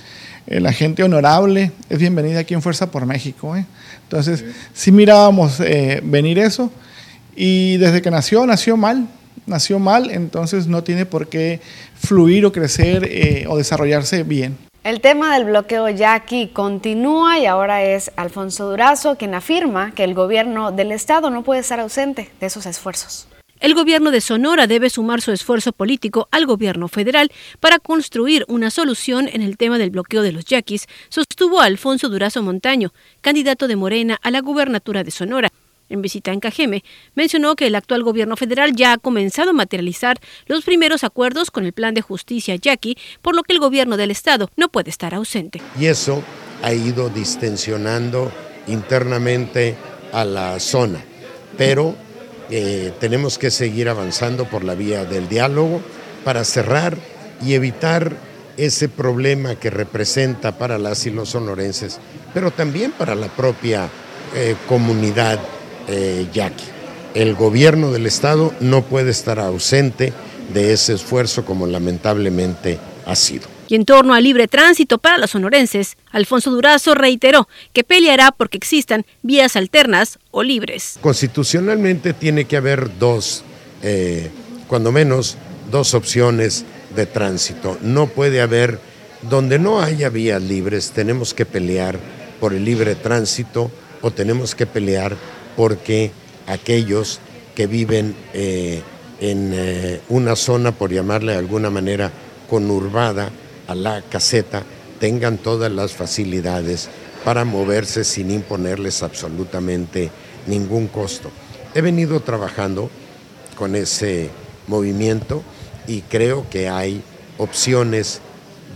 eh, la gente honorable es bienvenida aquí en Fuerza por México. ¿eh? Entonces, sí mirábamos venir eso y desde que nació, nació mal, nació mal, entonces no tiene por qué fluir o crecer o desarrollarse bien. El tema del bloqueo yaqui continúa y ahora es Alfonso Durazo quien afirma que el gobierno del estado no puede estar ausente de esos esfuerzos. El gobierno de Sonora debe sumar su esfuerzo político al gobierno federal para construir una solución en el tema del bloqueo de los yaquis, sostuvo Alfonso Durazo Montaño, candidato de Morena a la gubernatura de Sonora. En visita en Cajeme, mencionó que el actual gobierno federal ya ha comenzado a materializar los primeros acuerdos con el plan de justicia yaqui, por lo que el gobierno del estado no puede estar ausente. Y eso ha ido distensionando internamente a la zona, pero eh, tenemos que seguir avanzando por la vía del diálogo para cerrar y evitar ese problema que representa para las y los sonorenses, pero también para la propia eh, comunidad eh, yaqui. El gobierno del Estado no puede estar ausente de ese esfuerzo como lamentablemente ha sido. Y en torno al libre tránsito para los sonorenses, Alfonso Durazo reiteró que peleará porque existan vías alternas o libres. Constitucionalmente tiene que haber dos, eh, cuando menos, dos opciones de tránsito. No puede haber, donde no haya vías libres, tenemos que pelear por el libre tránsito o tenemos que pelear porque aquellos que viven eh, en eh, una zona, por llamarle de alguna manera, conurbada, a la caseta tengan todas las facilidades para moverse sin imponerles absolutamente ningún costo. He venido trabajando con ese movimiento y creo que hay opciones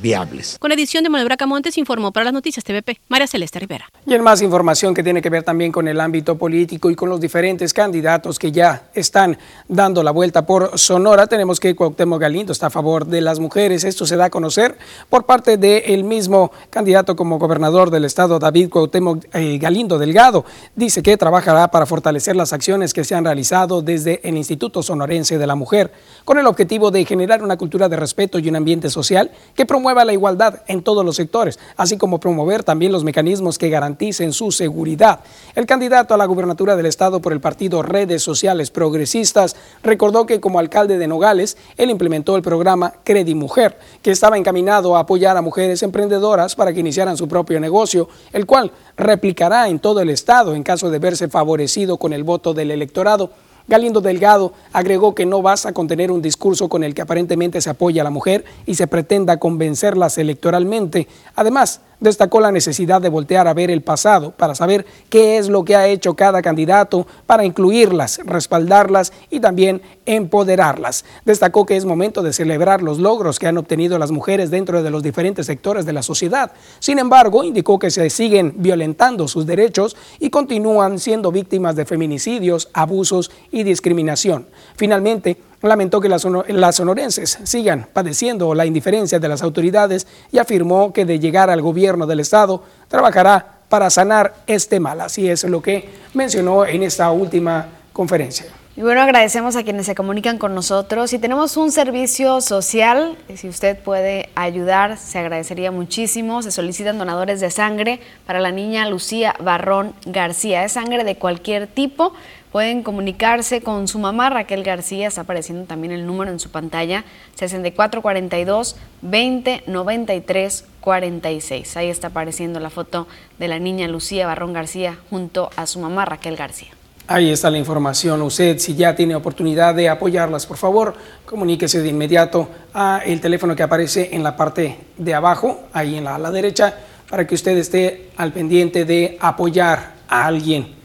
viables. Con edición de Manuel Bracamontes informó para las noticias TVP María Celeste Rivera. Y en más información que tiene que ver también con el ámbito político y con los diferentes candidatos que ya están dando la vuelta por Sonora, tenemos que Cuauhtémoc Galindo está a favor de las mujeres. Esto se da a conocer por parte del mismo candidato como gobernador del estado, David Cuauhtémoc eh, Galindo Delgado. Dice que trabajará para fortalecer las acciones que se han realizado desde el Instituto Sonorense de la Mujer, con el objetivo de generar una cultura de respeto y un ambiente social que promueva la igualdad en todos los sectores, así como promover también los mecanismos que garanticen su seguridad. El candidato a la gubernatura del Estado por el partido Redes Sociales Progresistas recordó que como alcalde de Nogales, él implementó el programa Credi Mujer, que estaba encaminado a apoyar a mujeres emprendedoras para que iniciaran su propio negocio, el cual replicará en todo el Estado en caso de verse favorecido con el voto del electorado. Galindo Delgado agregó que no basta con tener un discurso con el que aparentemente se apoya a la mujer y se pretenda convencerlas electoralmente. Además, destacó la necesidad de voltear a ver el pasado para saber qué es lo que ha hecho cada candidato para incluirlas, respaldarlas y también empoderarlas. Destacó que es momento de celebrar los logros que han obtenido las mujeres dentro de los diferentes sectores de la sociedad. Sin embargo, indicó que se siguen violentando sus derechos y continúan siendo víctimas de feminicidios, abusos y discriminación. Finalmente, lamentó que las, sonorenses sigan padeciendo la indiferencia de las autoridades y afirmó que de llegar al gobierno del estado trabajará para sanar este mal. Así es lo que mencionó en esta última conferencia. Y bueno, agradecemos a quienes se comunican con nosotros. Si tenemos un servicio social, si usted puede ayudar, se agradecería muchísimo. Se solicitan donadores de sangre para la niña Lucía Barrón García. Es sangre de cualquier tipo Pueden comunicarse con su mamá Raquel García, está apareciendo también el número en su pantalla, 6442 2093 46. Ahí está apareciendo la foto de la niña Lucía Barrón García junto a su mamá Raquel García. Ahí está la información. Usted, si ya tiene oportunidad de apoyarlas, por favor, comuníquese de inmediato a el teléfono que aparece en la parte de abajo, ahí en la ala derecha, para que usted esté al pendiente de apoyar a alguien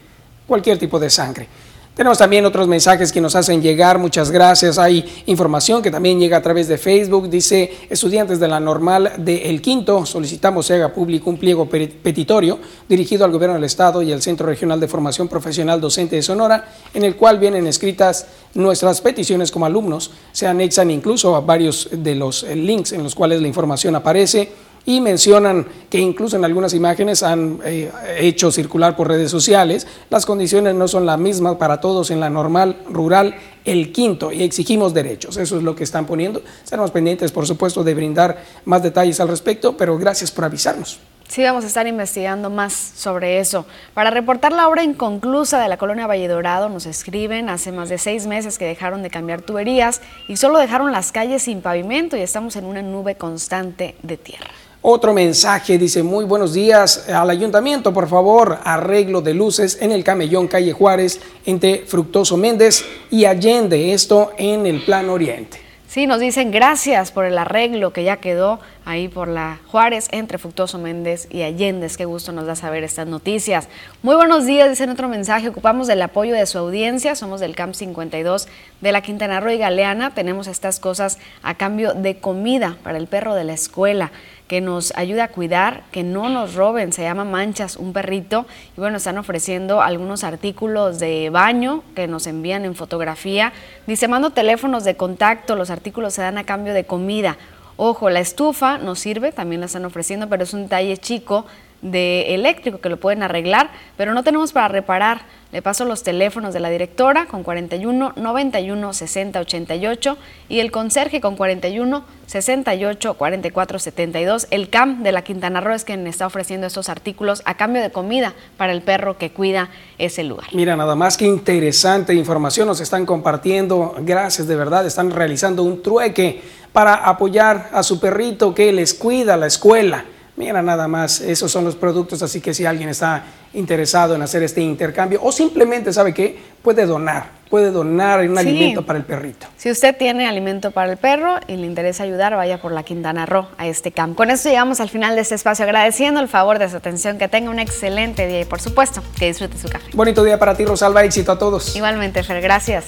cualquier tipo de sangre. Tenemos también otros mensajes que nos hacen llegar, muchas gracias. Hay información que también llega a través de Facebook. Dice, estudiantes de la normal de El Quinto, solicitamos se haga público un pliego petitorio dirigido al gobierno del Estado y al Centro Regional de Formación Profesional Docente de Sonora, en el cual vienen escritas nuestras peticiones como alumnos. Se anexan incluso a varios de los links en los cuales la información aparece y mencionan que incluso en algunas imágenes han eh, hecho circular por redes sociales, las condiciones no son las mismas para todos en la normal rural el quinto y exigimos derechos. Eso es lo que están poniendo. Estaremos pendientes, por supuesto, de brindar más detalles al respecto, pero gracias por avisarnos. Sí, vamos a estar investigando más sobre eso. Para reportar la obra inconclusa de la colonia Valle Dorado, nos escriben hace más de seis meses que dejaron de cambiar tuberías y solo dejaron las calles sin pavimento y estamos en una nube constante de tierra. Otro mensaje dice, muy buenos días al ayuntamiento, por favor, arreglo de luces en el camellón Calle Juárez entre Fructoso Méndez y Allende, esto en el Plan Oriente. Sí, nos dicen gracias por el arreglo que ya quedó ahí por la Juárez entre Fructoso Méndez y Allende. Qué gusto nos da saber estas noticias. Muy buenos días, dicen otro mensaje. Ocupamos del apoyo de su audiencia. Somos del CAMP 52 de la Quintana Roo y Galeana. Tenemos estas cosas a cambio de comida para el perro de la escuela que nos ayude a cuidar, que no nos roben, se llama Manchas, un perrito, y bueno, están ofreciendo algunos artículos de baño que nos envían en fotografía. Dice, mando teléfonos de contacto, los artículos se dan a cambio de comida. Ojo, la estufa nos sirve, también la están ofreciendo, pero es un detalle chico de eléctrico que lo pueden arreglar, pero no tenemos para reparar. Le paso los teléfonos de la directora con 41 91 60 88 y el conserje con 41 68 44 72. El CAM de la Quintana Roo es quien está ofreciendo estos artículos a cambio de comida para el perro que cuida ese lugar. Mira, nada más que interesante información nos están compartiendo. Gracias, de verdad. Están realizando un trueque para apoyar a su perrito que les cuida la escuela. Mira nada más, esos son los productos, así que si alguien está interesado en hacer este intercambio o simplemente sabe que puede donar, puede donar un alimento para el perrito. Si usted tiene alimento para el perro y le interesa ayudar, vaya por la Quintana Roo a este campo. Con esto llegamos al final de este espacio, agradeciendo el favor de su atención, que tenga un excelente día y por supuesto que disfrute su café. Bonito día para ti, Rosalba, éxito a todos. Igualmente, Fer, gracias.